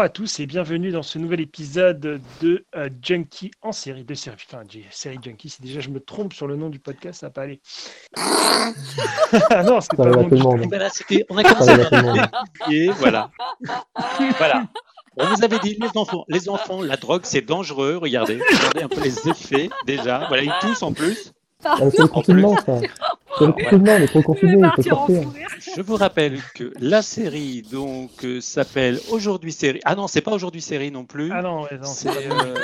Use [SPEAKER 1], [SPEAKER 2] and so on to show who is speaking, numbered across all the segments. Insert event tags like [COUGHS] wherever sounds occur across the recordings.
[SPEAKER 1] bonjour à tous et bienvenue dans ce nouvel épisode de euh, Junkie en série de série. Enfin, série Junkie, c'est déjà je me trompe sur le nom du podcast, ça va pas aller.
[SPEAKER 2] ah non, c'est pas le nom du voilà, On a commencé à et voilà. voilà. On vous avait dit, les enfants, les enfants, la drogue, c'est dangereux. Regardez, regardez un peu les effets déjà. Voilà, ils toussent en plus.
[SPEAKER 3] Ah, c'est le confinement, ça. [LAUGHS] C'est le confinement, il faut confiner, il faut sortir.
[SPEAKER 2] Je vous rappelle que la série donc euh, s'appelle Aujourd'hui série. Ah non, c'est pas Aujourd'hui série non plus.
[SPEAKER 1] Ah non, non c'est. Euh...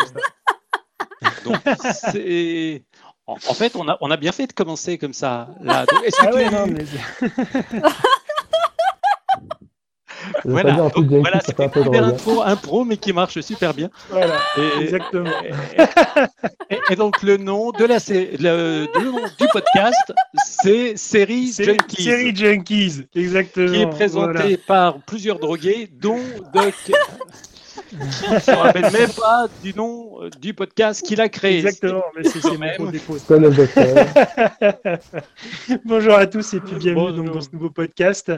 [SPEAKER 2] donc c'est. En, fait, on a, on a bien fait de commencer comme ça. Là.
[SPEAKER 1] ah ouais, non, mais... [LAUGHS]
[SPEAKER 2] voilà, voilà c'est un, intro, un pro, mais qui marche super bien.
[SPEAKER 1] Voilà, exactement. [LAUGHS]
[SPEAKER 2] Et, donc le nom de la le, le nom du podcast, c'est Série Junkies.
[SPEAKER 1] Série Junkies, exactement.
[SPEAKER 2] Qui est présenté par plusieurs drogués, dont Doc. Je ne se rappelle même pas du nom euh, du podcast qu'il a créé.
[SPEAKER 1] Exactement, mais c'est défaut. [LAUGHS] Bonjour à tous et puis bienvenue donc, dans ce nouveau podcast.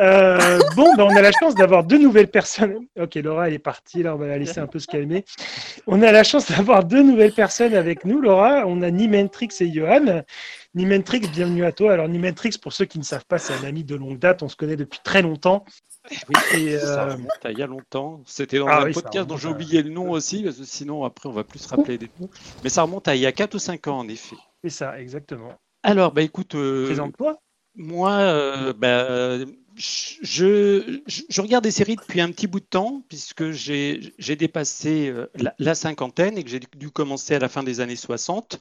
[SPEAKER 1] Euh, [LAUGHS] bon, ben, on a la chance d'avoir deux nouvelles personnes. Ok, Laura, elle est partie. Là, on va la laisser un peu se calmer. On a la chance d'avoir deux nouvelles personnes avec nous, Laura. On a Nimentrix et Johan. Nimentrix, bienvenue à toi. Alors, Nimentrix, pour ceux qui ne savent pas, c'est un ami de longue date. On se connaît depuis très longtemps.
[SPEAKER 2] Oui, ça euh, il y a longtemps. C'était dans ah un podcast dont j'ai oublié le nom aussi, parce que sinon, après, on va plus se rappeler des noms. Mais ça remonte à il y a 4 ou 5 ans, en effet.
[SPEAKER 1] C'est ça, exactement.
[SPEAKER 2] Alors, bah écoute.
[SPEAKER 1] Euh, Présente-toi.
[SPEAKER 2] Moi, bah, je, regarde des séries depuis un petit bout de temps, puisque j'ai dépassé euh, la, cinquantaine et que j'ai dû commencer à la fin des années 60.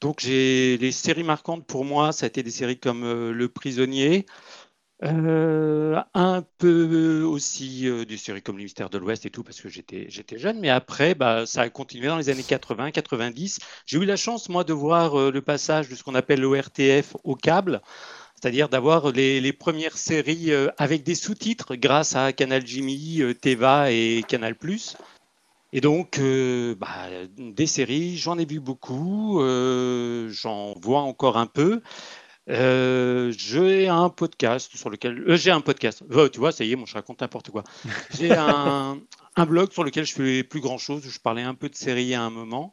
[SPEAKER 2] Donc, j'ai les séries marquantes pour moi, ça a été des séries comme euh, Le Prisonnier, euh, un peu aussi des séries comme Les Mystères de l'Ouest et tout, parce que j'étais jeune. Mais après, bah, ça a continué dans les années 80, 90. J'ai eu la chance, moi, de voir le passage de ce qu'on appelle l'ORTF au câble c'est-à-dire d'avoir les, premières séries euh, avec des sous-titres grâce à Canal Jimmy, euh, Teva et Canal+. Et donc, euh, bah, des séries, j'en ai vu beaucoup, j'en vois encore un peu. j'ai un podcast sur lequel. j'ai un podcast. tu vois, ça y est, moi, je raconte n'importe quoi. [LAUGHS] J'ai un, un, blog sur lequel je fais plus grand chose. Je parlais un peu de séries à un moment.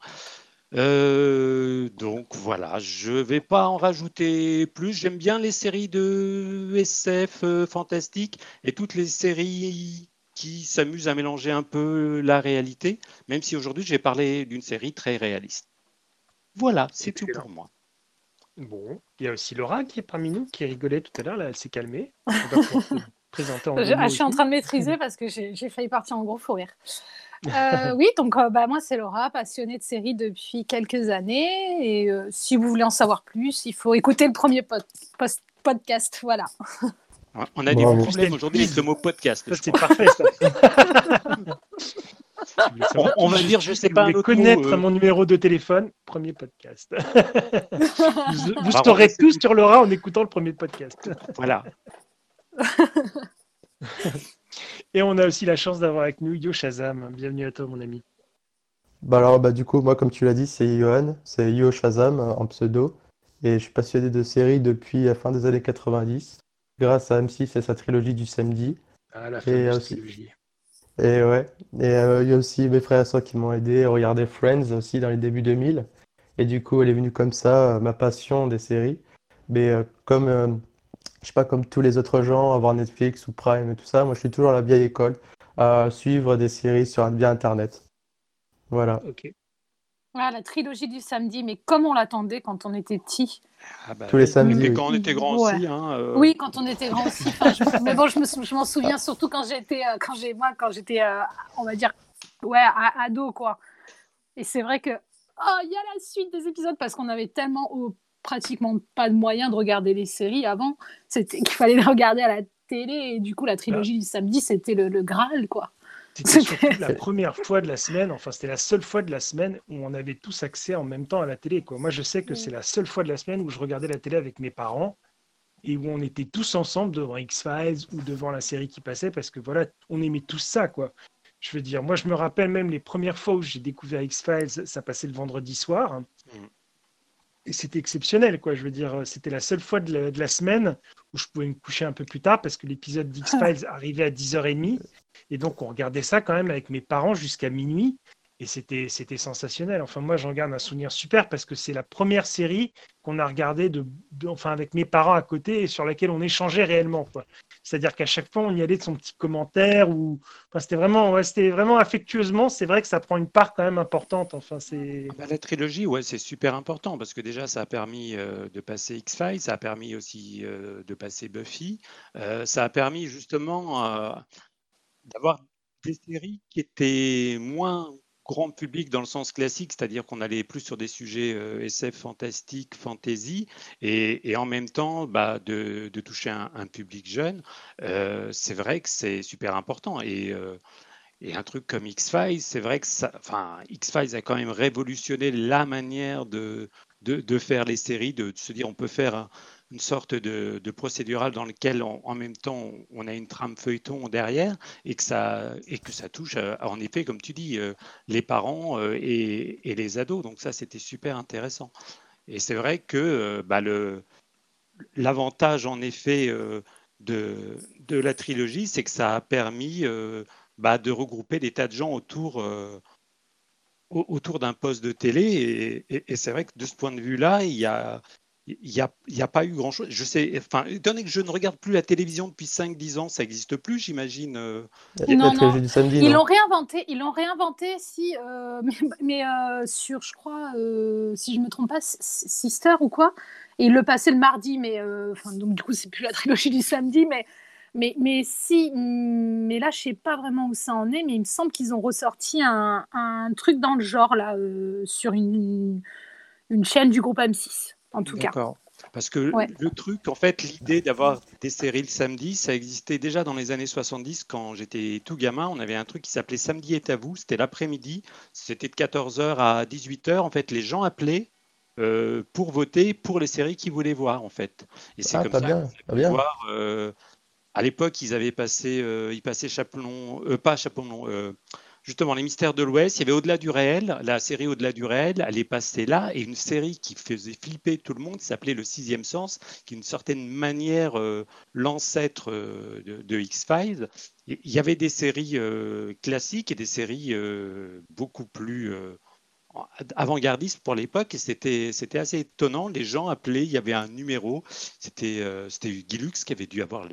[SPEAKER 2] Euh, donc voilà, je vais pas en rajouter plus. J'aime bien les séries de SF euh, fantastique et toutes les séries qui s'amusent à mélanger un peu la réalité, même si aujourd'hui j'ai parlé d'une série très réaliste. Voilà, c'est tout pour moi.
[SPEAKER 1] Bon, il y a aussi Laura qui est parmi nous, qui rigolait tout à l'heure, là, elle s'est calmée. [LAUGHS]
[SPEAKER 4] présenter en je, je, suis en train de maîtriser parce que j'ai failli partir en gros fou rire. [LAUGHS] Euh, oui, donc euh, bah, moi c'est Laura, passionnée de séries depuis quelques années. Et euh, si vous voulez en savoir plus, il faut écouter le premier podcast. Voilà.
[SPEAKER 2] On a des problèmes aujourd'hui avec le mot podcast.
[SPEAKER 1] C'est parfait ça. [LAUGHS]
[SPEAKER 2] on, va dire, je sais pas.
[SPEAKER 1] Vous connaître mon numéro de téléphone, premier podcast. [LAUGHS] vous, vous saurez tout sur Laura en écoutant le premier podcast.
[SPEAKER 2] Voilà.
[SPEAKER 1] Et on a aussi la chance d'avoir avec nous Yo Shazam. Bienvenue à toi, mon ami.
[SPEAKER 3] Bah alors, bah, du coup, moi, comme tu l'as dit, c'est Johan, c'est Yo Shazam en pseudo. Et je suis passionné de séries depuis la fin des années 90, grâce à M6 et sa trilogie du samedi.
[SPEAKER 1] Ah, la et aussi... trilogie.
[SPEAKER 3] Et ouais. Et euh, il y a aussi mes frères et soeurs qui m'ont aidé à regarder Friends aussi dans les débuts 2000. Et du coup, elle est venue comme ça, euh, ma passion des séries. Mais euh, comme je sais pas, comme tous les autres gens, avoir Netflix ou Prime et tout ça. Moi, je suis toujours à la vieille école à suivre des séries sur via Internet. Voilà.
[SPEAKER 1] Ok.
[SPEAKER 4] la trilogie du samedi, mais comme on l'attendait quand on était petit.
[SPEAKER 3] Ah bah, Tous les samedis.
[SPEAKER 2] Quand on était grand aussi. Hein,
[SPEAKER 4] euh. Oui, quand on était grand aussi. mais bon, je m'en souviens surtout quand j'étais, euh, quand j'ai, moi, quand j'étais, euh, on va dire, ouais, ado, quoi. Et c'est vrai que, oh, il y a la suite des épisodes parce qu'on avait tellement pratiquement pas de moyen de regarder les séries avant. C'était qu'il fallait les regarder à la télé et du coup la trilogie du samedi c'était le, Graal quoi.
[SPEAKER 1] C'était surtout la [LAUGHS] première fois de la semaine, enfin c'était la seule fois de la semaine où on avait tous accès en même temps à la télé. Quoi. Moi je sais que c'est la seule fois de la semaine où je regardais la télé avec mes parents et où on était tous ensemble devant X-Files ou devant la série qui passait parce que voilà, on aimait tout ça quoi. Je veux dire, moi je me rappelle même les premières fois où j'ai découvert X-Files, ça passait le vendredi soir. Mm. C'était exceptionnel, quoi. Je veux dire, c'était la seule fois de la, semaine où je pouvais me coucher un peu plus tard parce que l'épisode d'X-Files arrivait à 10h30. Et donc, on regardait ça quand même avec mes parents jusqu'à minuit. Et c'était, c'était sensationnel. Enfin, moi, j'en garde un souvenir super parce que c'est la première série qu'on a regardée de, enfin, avec mes parents à côté et sur laquelle on échangeait réellement. Quoi. C'est-à-dire qu'à chaque fois, on y allait de son petit commentaire. Ou... Enfin, c'était, vraiment, vraiment affectueusement. C'est vrai que ça prend une part quand même importante. Enfin, c'est...
[SPEAKER 2] Ah bah, la trilogie, ouais, c'est super important parce que déjà, ça a permis euh, de passer X-Files, ça a permis aussi euh, de passer Buffy. Euh, ça a permis justement d'avoir des séries qui étaient moins grand public dans le sens classique, c'est-à-dire qu'on allait plus sur des sujets euh, SF fantastique, fantasy, et, en même temps bah, de, toucher un, public jeune, euh, c'est vrai que c'est super important. Et, euh, et, un truc comme X-Files, c'est vrai que enfin, X-Files a quand même révolutionné la manière de, de, faire les séries, de, se dire on peut faire une sorte de, procédural dans lequel en même temps on a une trame feuilleton derrière et que ça, et que ça touche euh, en effet, comme tu dis, euh, les parents euh, et, et les ados. Donc ça, c'était super intéressant. Et c'est vrai que bah, l'avantage en effet de, de, la trilogie, c'est que ça a permis bah, de regrouper des tas de gens autour, autour d'un poste de télé. Et, et c'est vrai que de ce point de vue-là, il y a, il n'y a, a, pas eu grand-chose. Je sais, enfin, étant donné que je ne regarde plus la télévision depuis 5-10 ans, ça n'existe plus, j'imagine. Euh.
[SPEAKER 4] Non, non. ils l'ont réinventé, ils l'ont réinventé, si, euh, [LAUGHS] mais, euh, sur, je crois, si je ne me trompe pas, Sister ou quoi. Et ils le passaient le mardi, mais enfin, donc du coup, c'est plus la trilogie du samedi, mais. Mais, mais si, mais là, je sais pas vraiment où ça en est, mais il me semble qu'ils ont ressorti un, un, truc dans le genre là sur une, une chaîne du groupe M6 en tout cas.
[SPEAKER 2] Parce que le truc, en fait, l'idée d'avoir des séries le samedi, ça existait déjà dans les années 70 quand j'étais tout gamin. On avait un truc qui s'appelait Samedi est à vous. C'était l'après-midi. C'était de 14h à 18h. En fait, les gens appelaient euh, pour voter pour les séries qu'ils voulaient voir, en fait. Et c'est ah, comme ça bien, bien. voir. Euh, à l'époque, ils avaient passé, euh, ils passaient pas Chaperon, justement les mystères de l'Ouest. Il y avait Au-delà du réel, la série Au-delà du réel, elle est passée là, et une série qui faisait flipper tout le monde, s'appelait Le Sixième Sens, qui d'une certaine manière euh, l'ancêtre euh, de, X-Files. Il y avait des séries euh, classiques et des séries beaucoup plus avant-gardiste pour l'époque et c'était c'était assez étonnant. Les gens appelaient, il y avait un numéro, c'était euh, c'était qui avait dû avoir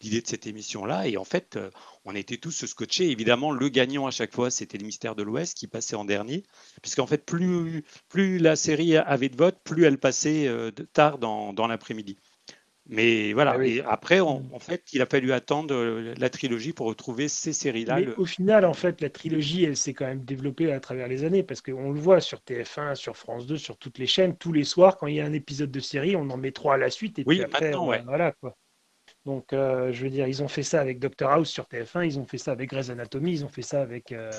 [SPEAKER 2] l'idée de cette émission-là et en fait euh, on était tous scotchés. Évidemment, le gagnant à chaque fois c'était les mystères de l'Ouest qui passait en dernier, puisqu'en fait plus plus la série avait de votes, plus elle passait euh, tard dans l'après-midi. Mais voilà, ah et après, en fait, il a fallu attendre euh, la trilogie pour retrouver ces séries-là.
[SPEAKER 1] Au final, en fait, la trilogie, elle s'est quand même développée à travers les années, parce qu'on le voit sur TF1, sur France 2, sur toutes les chaînes, tous les soirs, quand il y a un épisode de série, on en met trois à la suite, et
[SPEAKER 2] puis
[SPEAKER 1] après, voilà quoi. Donc, euh, je veux dire, ils ont fait ça avec Doctor House sur TF1, ils ont fait ça avec Grey's Anatomy, ils ont fait ça avec, euh,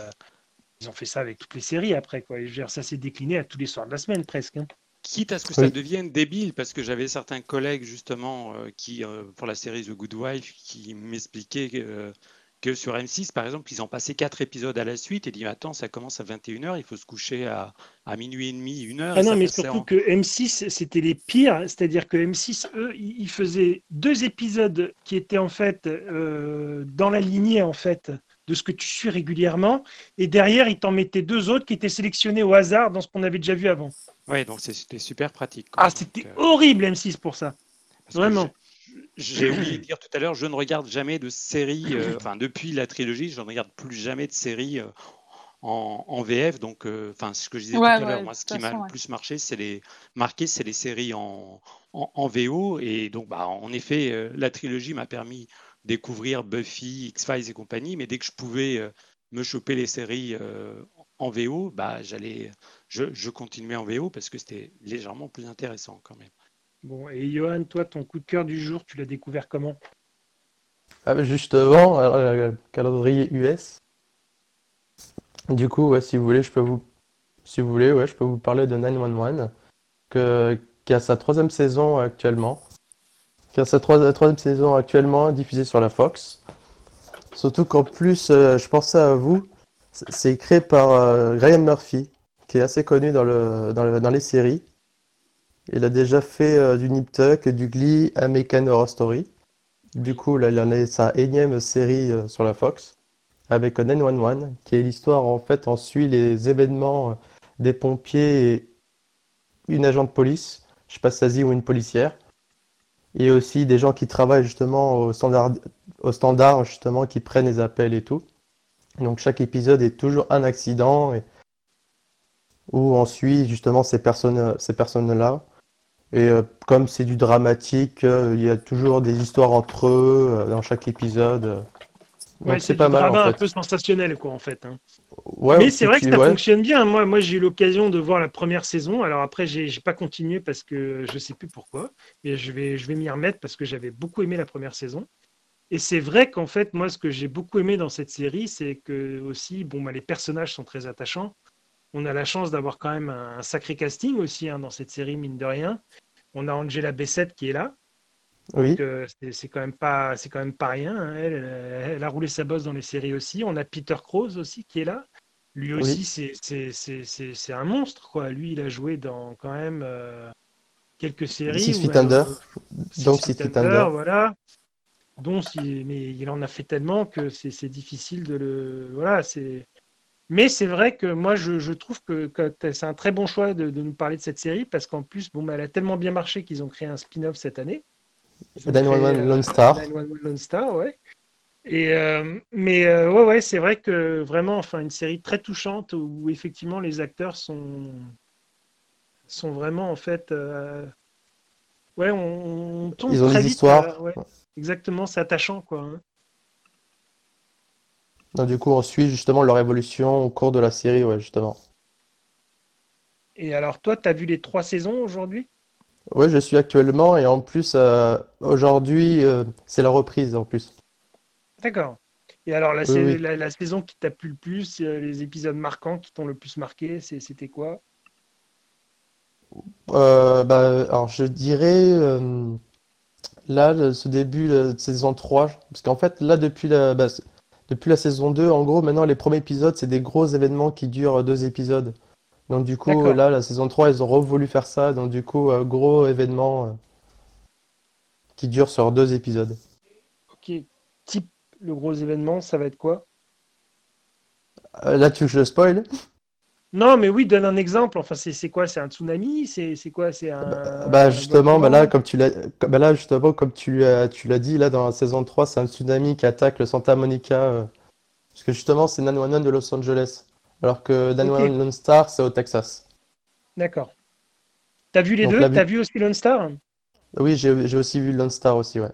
[SPEAKER 1] ils ont fait ça avec toutes les séries après, quoi. je veux dire, ça s'est décliné à tous les soirs de la semaine presque. Hein
[SPEAKER 2] quitte à ce que ça devienne débile, parce que j'avais certains collègues justement euh, qui, euh, pour la série The Good Wife, qui m'expliquaient euh, que sur M6, par exemple, ils ont passé quatre épisodes à la suite et dit attends, ça commence à 21h, il faut se coucher à, à minuit et demi, une heure.
[SPEAKER 1] Ah non, mais surtout que M6, c'était les pires, c'est-à-dire que M6, eux, ils faisaient deux épisodes qui étaient en fait dans la lignée en fait de ce que tu suis régulièrement, et derrière, ils t'en mettaient deux autres qui étaient sélectionnés au hasard dans ce qu'on avait déjà vu avant.
[SPEAKER 2] Oui, donc c'était super pratique.
[SPEAKER 1] Ah, c'était euh, horrible M6 pour ça. Vraiment.
[SPEAKER 2] J'ai oublié de dire tout à l'heure, je ne regarde jamais de séries, euh, enfin depuis la trilogie, je ne regarde plus jamais de séries euh, en, VF. Donc, enfin, ce que je disais tout à l'heure, moi, ce qui m'a le plus marché, c'est les marqué, c'est les séries en, en, VO. Et donc, bah, en effet, la trilogie m'a permis découvrir Buffy, X-Files et compagnie. Mais dès que je pouvais me choper les séries en VO, bah, j'allais, je, je, continuais en VO parce que c'était légèrement plus intéressant quand même.
[SPEAKER 1] Bon, et Johan, toi, ton coup de cœur du jour, tu l'as découvert comment?
[SPEAKER 3] Ah, Juste avant, euh, calendrier US. Du coup, ouais, si vous voulez, je peux vous, si vous voulez, ouais, je peux vous parler de 911, que, qui a sa troisième saison actuellement. Qui a sa troisième saison actuellement diffusée sur la Fox. Surtout qu'en plus, euh, je pensais à vous, c'est créé par euh, Graham Murphy, qui est assez connu dans, le, dans, les séries. Il a déjà fait euh, du Nip Tuck, du Glee, American Horror Story. Du coup, là, il en a sa énième série euh, sur la Fox avec 911, qui est l'histoire, en fait, on suit les événements des pompiers et une agent de police, je sais pas si ou une policière. Et aussi des gens qui travaillent justement au standard, au standard justement, qui prennent les appels et tout. Donc chaque épisode est toujours un accident où on suit justement ces personnes, ces personnes-là. Et euh, comme c'est du dramatique, euh, il y a toujours des histoires entre eux euh, dans chaque épisode.
[SPEAKER 1] Ouais, c'est
[SPEAKER 3] pas
[SPEAKER 1] du
[SPEAKER 3] mal
[SPEAKER 1] drama
[SPEAKER 3] en
[SPEAKER 1] un peu sensationnel, quoi, en fait. hein.
[SPEAKER 3] Ouais,
[SPEAKER 1] Mais c'est vrai que ça
[SPEAKER 3] ouais.
[SPEAKER 1] fonctionne bien. Moi, moi j'ai eu l'occasion de voir la première saison. Alors après, j'ai pas continué parce que je sais plus pourquoi. Mais je vais, je vais m'y remettre parce que j'avais beaucoup aimé la première saison. Et c'est vrai qu'en fait, moi, ce que j'ai beaucoup aimé dans cette série, c'est que aussi, bon, bah, les personnages sont très attachants. On a la chance d'avoir quand même un, un sacré casting aussi hein, dans cette série, mine de rien. On a Angela Bassett qui est là.
[SPEAKER 3] Oui,
[SPEAKER 1] Donc, euh, c'est quand même pas, c'est quand même pas rien. hein. Elle, elle- a roulé sa bosse dans les séries aussi. On a Peter Krause aussi qui est là. Lui
[SPEAKER 3] Oui.
[SPEAKER 1] aussi, c'est- c'est un monstre, quoi. Lui, il a joué dans quand même euh, quelques séries.
[SPEAKER 3] Six Feet Under.
[SPEAKER 1] euh,
[SPEAKER 3] Donc
[SPEAKER 1] Six Feet
[SPEAKER 3] Under.
[SPEAKER 1] voilà. Dont si- mais il en a fait tellement que c'est difficile de le. Voilà, c'est. Mais c'est vrai que moi, je, je trouve que, que c'est un très bon choix de, de nous parler de cette série parce qu'en plus, bon, bah, elle a tellement bien marché qu'ils ont créé un spin-off cette année. Ils ont
[SPEAKER 3] 911
[SPEAKER 1] créé, euh,
[SPEAKER 3] Lone Star.
[SPEAKER 1] 911 Lone Star, ouais. Et, euh, mais euh, ouais, ouais, c'est vrai que vraiment, enfin, une série très touchante où effectivement les acteurs sont, sont vraiment en fait. euh, ouais, on, on tombe
[SPEAKER 3] Ils ont
[SPEAKER 1] très
[SPEAKER 3] des
[SPEAKER 1] vite,
[SPEAKER 3] histoires.
[SPEAKER 1] ouais. Exactement, c'est attachant, quoi. hein.
[SPEAKER 3] Donc, du coup, on suit justement leur évolution au cours de la série, ouais, justement.
[SPEAKER 1] Et alors, toi, tu as vu les trois saisons aujourd'hui?
[SPEAKER 3] Ouais, je suis actuellement et en plus, euh, aujourd'hui, euh, c'est la reprise en plus.
[SPEAKER 1] D'accord. Et alors, la,
[SPEAKER 3] Oui, oui.
[SPEAKER 1] la, la saison qui t'a plu le plus, euh, les épisodes marquants qui t'ont le plus marqué, c'était quoi?
[SPEAKER 3] Bah, alors, je dirais là, ce début de saison 3, parce qu'en fait, là, depuis la, bah, depuis la saison 2, en gros, maintenant, les premiers épisodes, c'est des gros événements qui durent deux épisodes. Donc, du coup, là, la saison 3, ils ont voulu faire ça. Donc, du coup, euh, gros événement euh, qui dure sur deux épisodes.
[SPEAKER 1] Ok. Type, le gros événement, ça va être quoi?
[SPEAKER 3] Euh, là, tu veux que je le spoil?
[SPEAKER 1] Non, mais oui, donne un exemple. Enfin, c'est c'est quoi? C'est un tsunami? C'est quoi? C'est un,
[SPEAKER 3] Bah justement, bah là, comme tu l'as, bah là, justement, comme tu tu l'as dit, là, dans la saison 3, c'est un tsunami qui attaque le Santa Monica. euh, parce que justement, c'est 911 de Los Angeles. Alors que 911 Lone Star, c'est au Texas.
[SPEAKER 1] D'accord. T'as vu les
[SPEAKER 3] Donc,
[SPEAKER 1] deux? T'as vu aussi Lone Star?
[SPEAKER 3] Oui, j'ai aussi vu Lone Star aussi, ouais.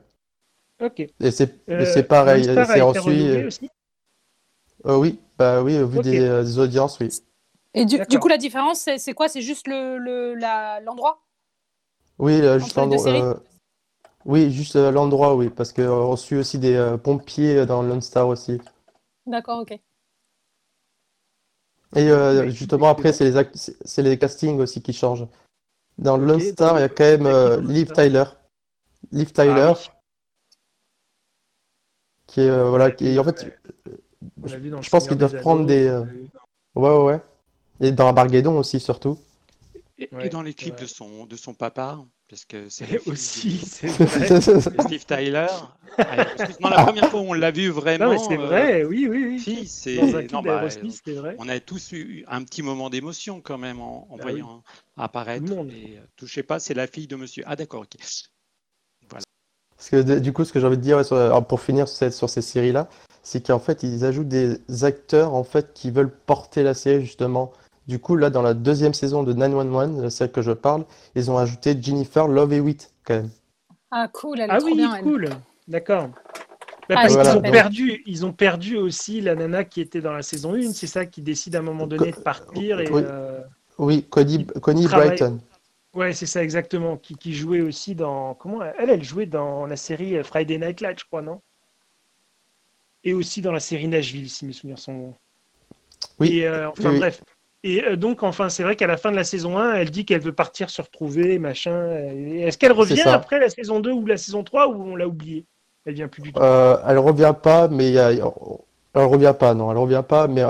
[SPEAKER 1] Ok.
[SPEAKER 3] Et c'est
[SPEAKER 1] Euh,
[SPEAKER 3] pareil,
[SPEAKER 1] Lone Star a
[SPEAKER 3] c'est
[SPEAKER 1] été
[SPEAKER 3] ensuite.
[SPEAKER 1] renouvelé aussi?
[SPEAKER 3] euh, oui, bah oui, au vu des, euh, des audiences, oui.
[SPEAKER 4] Et du, coup, la différence, c'est c'est quoi? C'est juste le, le- l'endroit?
[SPEAKER 3] Oui, euh, juste
[SPEAKER 4] Entre les deux
[SPEAKER 3] l'endroit- euh, oui, juste euh, l'endroit, oui, parce que euh, on suit aussi des euh, pompiers dans Lone Star aussi.
[SPEAKER 4] D'accord, ok.
[SPEAKER 3] Et euh, justement, après, c'est les, act- c'est les castings aussi qui changent. Dans Lone Star, il y a quand même euh, Liv Tyler. Liv Tyler,
[SPEAKER 1] Ah oui.
[SPEAKER 3] qui est, euh, voilà, qui en fait, je pense qu'ils doivent
[SPEAKER 1] des
[SPEAKER 3] prendre des, euh, ouais, ouais, ouais. Et dans Armageddon aussi, surtout.
[SPEAKER 2] Et, et
[SPEAKER 1] Ouais,
[SPEAKER 2] dans l'équipe
[SPEAKER 1] vrai.
[SPEAKER 2] de son, de son papa, parce que c'est
[SPEAKER 1] aussi, [LAUGHS] c'est
[SPEAKER 2] Steve Tyler. Ah, non, la première fois où on l'a vu vraiment,
[SPEAKER 1] Non, mais c'est
[SPEAKER 2] euh,
[SPEAKER 1] vrai, oui, oui, oui.
[SPEAKER 2] si, c'est non, bah,
[SPEAKER 1] vrai.
[SPEAKER 2] on a tous eu un petit moment d'émotion quand même en, en
[SPEAKER 1] Bah
[SPEAKER 2] voyant apparaître.
[SPEAKER 1] Le monde.
[SPEAKER 2] Et euh, touchez pas, c'est la fille de monsieur. Ah d'accord, ok.
[SPEAKER 3] Parce que du coup, ce que j'ai envie de dire ouais, sur- alors, pour finir sur, sur ces séries-là, c'est qu'en fait, ils ajoutent des acteurs en fait qui veulent porter la série justement. Du coup, là, dans la deuxième saison de 911, celle que je parle, ils ont ajouté Jennifer Love Hewitt quand même.
[SPEAKER 4] Ah, cool, elle est
[SPEAKER 1] Ah
[SPEAKER 4] trop
[SPEAKER 1] oui,
[SPEAKER 4] bien, elle.
[SPEAKER 1] cool. D'accord. Bah,
[SPEAKER 4] Ah,
[SPEAKER 1] parce
[SPEAKER 3] Voilà.
[SPEAKER 1] qu'ils ont
[SPEAKER 3] donc-
[SPEAKER 1] perdu, ils ont perdu aussi la nana qui était dans la saison 1, c'est ça qui décide à un moment donné de partir et
[SPEAKER 3] Oui.
[SPEAKER 1] euh,
[SPEAKER 3] Oui, Connie, Connie
[SPEAKER 1] travaille-
[SPEAKER 3] Brighton.
[SPEAKER 1] ouais, c'est ça exactement, qui, qui jouait aussi dans comment elle, elle jouait dans la série euh, Friday Night Lights, je crois, non? Et aussi dans la série Nashville, si mes souvenirs sont bons.
[SPEAKER 3] Oui,
[SPEAKER 1] Et, euh, enfin
[SPEAKER 3] oui.
[SPEAKER 1] bref. Et euh, donc, enfin, c'est vrai qu'à la fin de la saison 1, elle dit qu'elle veut partir se retrouver, machin. Est-ce qu'elle revient après la saison 2 ou la saison 3 ou on l'a oubliée? Elle vient plus du tout.
[SPEAKER 3] Euh, elle revient pas, mais a- elle revient pas, non, elle revient pas, mais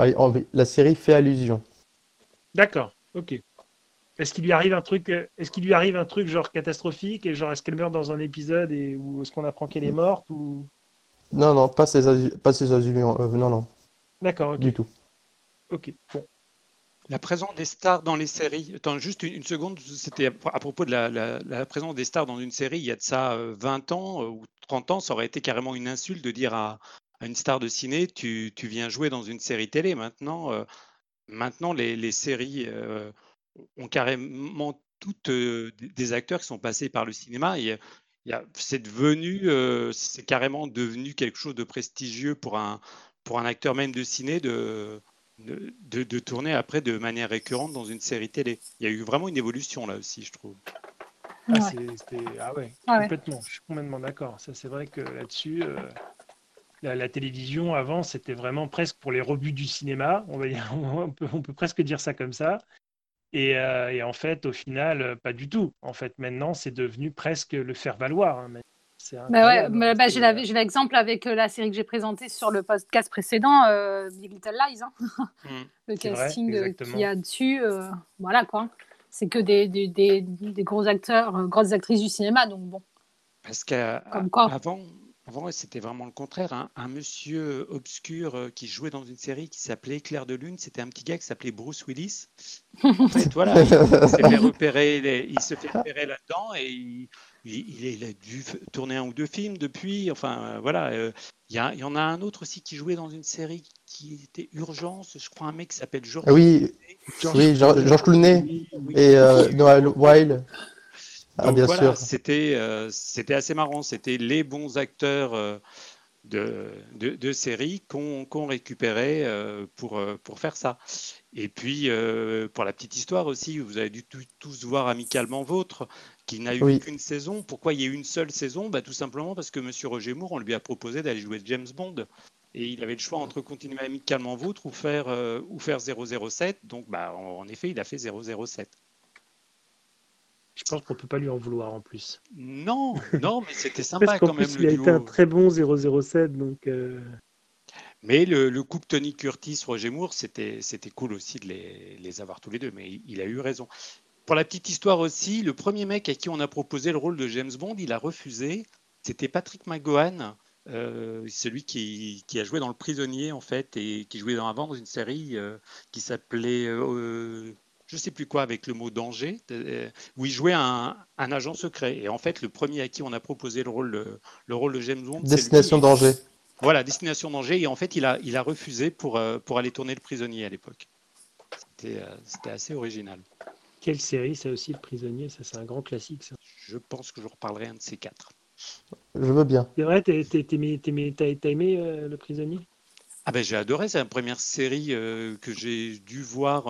[SPEAKER 3] la série fait allusion.
[SPEAKER 1] D'accord, ok. Est-ce qu'il lui arrive un truc, est-ce qu'il lui arrive un truc genre catastrophique et genre est-ce qu'elle meurt dans un épisode et ou est-ce qu'on apprend qu'elle est morte ou?
[SPEAKER 3] Non, non, pas ces, pas ces non, non.
[SPEAKER 1] D'accord,
[SPEAKER 3] du tout.
[SPEAKER 1] Ok, bon.
[SPEAKER 2] La présence des stars dans les séries, attends juste une, seconde, c'était à propos de la, présence des stars dans une série, il y a de ça 20 ans ou 30 ans, ça aurait été carrément une insulte de dire à, une star de ciné, tu, viens jouer dans une série télé. Maintenant, maintenant les, séries ont carrément toutes des acteurs qui sont passés par le cinéma. C'est devenu, c'est carrément devenu quelque chose de prestigieux pour un, pour un acteur même de ciné de, de, tourner après de manière récurrente dans une série télé. Il y a eu vraiment une évolution là aussi, je trouve.
[SPEAKER 1] Ah, ah ouais, ah complètement. Je suis complètement d'accord. Ça, c'est vrai que là-dessus, la, télévision avant, c'était vraiment presque pour les rebuts du cinéma. On, va [LAUGHS] on, peut, on peut presque dire ça comme ça. Euh, et, en fait, au final, pas du tout. En fait, maintenant, c'est devenu presque le faire valoir. Hein.
[SPEAKER 4] Bah ouais, bah, bah, euh, j'ai l'exemple avec euh, la série que j'ai présentée sur le podcast précédent, Big Little Lies. Hein. Mmh. [LAUGHS] le casting qu'il y a dessus, voilà quoi. C'est que des, des, des, des, gros acteurs, grosses actrices du cinéma, donc bon.
[SPEAKER 2] Parce qu'avant, avant, c'était vraiment le contraire. Un monsieur obscur euh, qui jouait dans une série qui s'appelait Claire de Lune, c'était un petit gars qui s'appelait Bruce Willis. En fait, voilà, il, s'est fait [LAUGHS] repérer, il se fait repérer là-dedans et il, il, a dû tourner un ou deux films depuis. Enfin, euh, voilà. Euh, il y, y, en a un autre aussi qui jouait dans une série qui était Urgence. Je crois un mec qui s'appelle Georges.
[SPEAKER 3] Oui, George Clooney et Noël Wilde.
[SPEAKER 2] Ah, bien sûr. C'était, euh, c'était assez marrant. C'était les bons acteurs euh, de, de, de, séries qu'on, qu'on récupérait euh, pour, pour faire ça. Et puis, pour la petite histoire aussi, vous avez dû tous voir amicalement Vôtre, qui n'a eu qu'une saison. Pourquoi il y a eu une seule saison? Bah, Tout simplement parce que M. Roger Moore, on lui a proposé d'aller jouer James Bond. Et il avait le choix entre continuer amicalement Vôtre ou faire, ou faire 007. Donc, bah, en effet, il a fait 007.
[SPEAKER 1] Je pense qu'on peut pas lui en vouloir en plus.
[SPEAKER 2] Non, non, mais c'était sympa quand même.
[SPEAKER 1] il a été un très bon 007, donc. Euh.
[SPEAKER 2] Mais le, couple Tony Curtis, Roger Moore, c'était cool aussi de les, les, avoir tous les deux, mais il, a eu raison. Pour la petite histoire aussi, le premier mec à qui on a proposé le rôle de James Bond, il a refusé. C'était Patrick McGowan, euh, celui qui, qui, a joué dans Le Prisonnier en fait et qui jouait dans, avant dans une série euh, qui s'appelait je sais plus quoi avec le mot danger, euh, où il jouait un, agent secret. Et en fait, le premier à qui on a proposé le rôle, le, rôle de James Bond,
[SPEAKER 3] Destination danger.
[SPEAKER 2] Voilà, Destination danger. Et en fait, il a, il a refusé pour, euh, pour aller tourner le prisonnier à l'époque. C'était euh, assez original.
[SPEAKER 1] Quelle série, ça aussi, le prisonnier Ça, c'est un grand classique. Ça.
[SPEAKER 2] Je pense que je reparlerai un de ces quatre.
[SPEAKER 3] Je veux bien.
[SPEAKER 1] C'est vrai, t'as aimé, aimé le prisonnier?
[SPEAKER 2] Ah ben j'ai adoré, c'est la première série que j'ai dû voir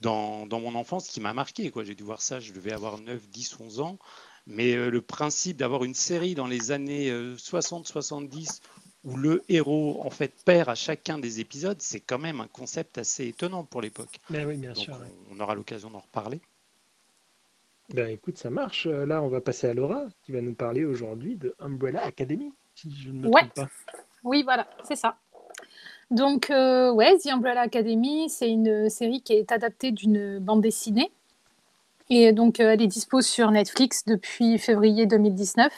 [SPEAKER 2] dans, mon enfance qui m'a marqué. J'ai dû voir ça, je devais avoir 9, 10, 11 ans. Mais euh, le principe d'avoir une série dans les années 60-70 euh, où le héros en fait perd à chacun des épisodes, c'est quand même un concept assez étonnant pour l'époque.
[SPEAKER 1] Mais oui, bien sûr.
[SPEAKER 2] On, aura l'occasion d'en reparler.
[SPEAKER 1] Ben écoute, ça marche. Euh, là, on va passer à Laura qui va nous parler aujourd'hui de Umbrella Academy, si je ne me trompe pas.
[SPEAKER 4] Oui, voilà, c'est ça. Donc, euh, ouais, The Umbrella Academy, c'est une série qui est adaptée d'une bande dessinée. Et donc, euh, elle est dispo sur Netflix depuis février 2019.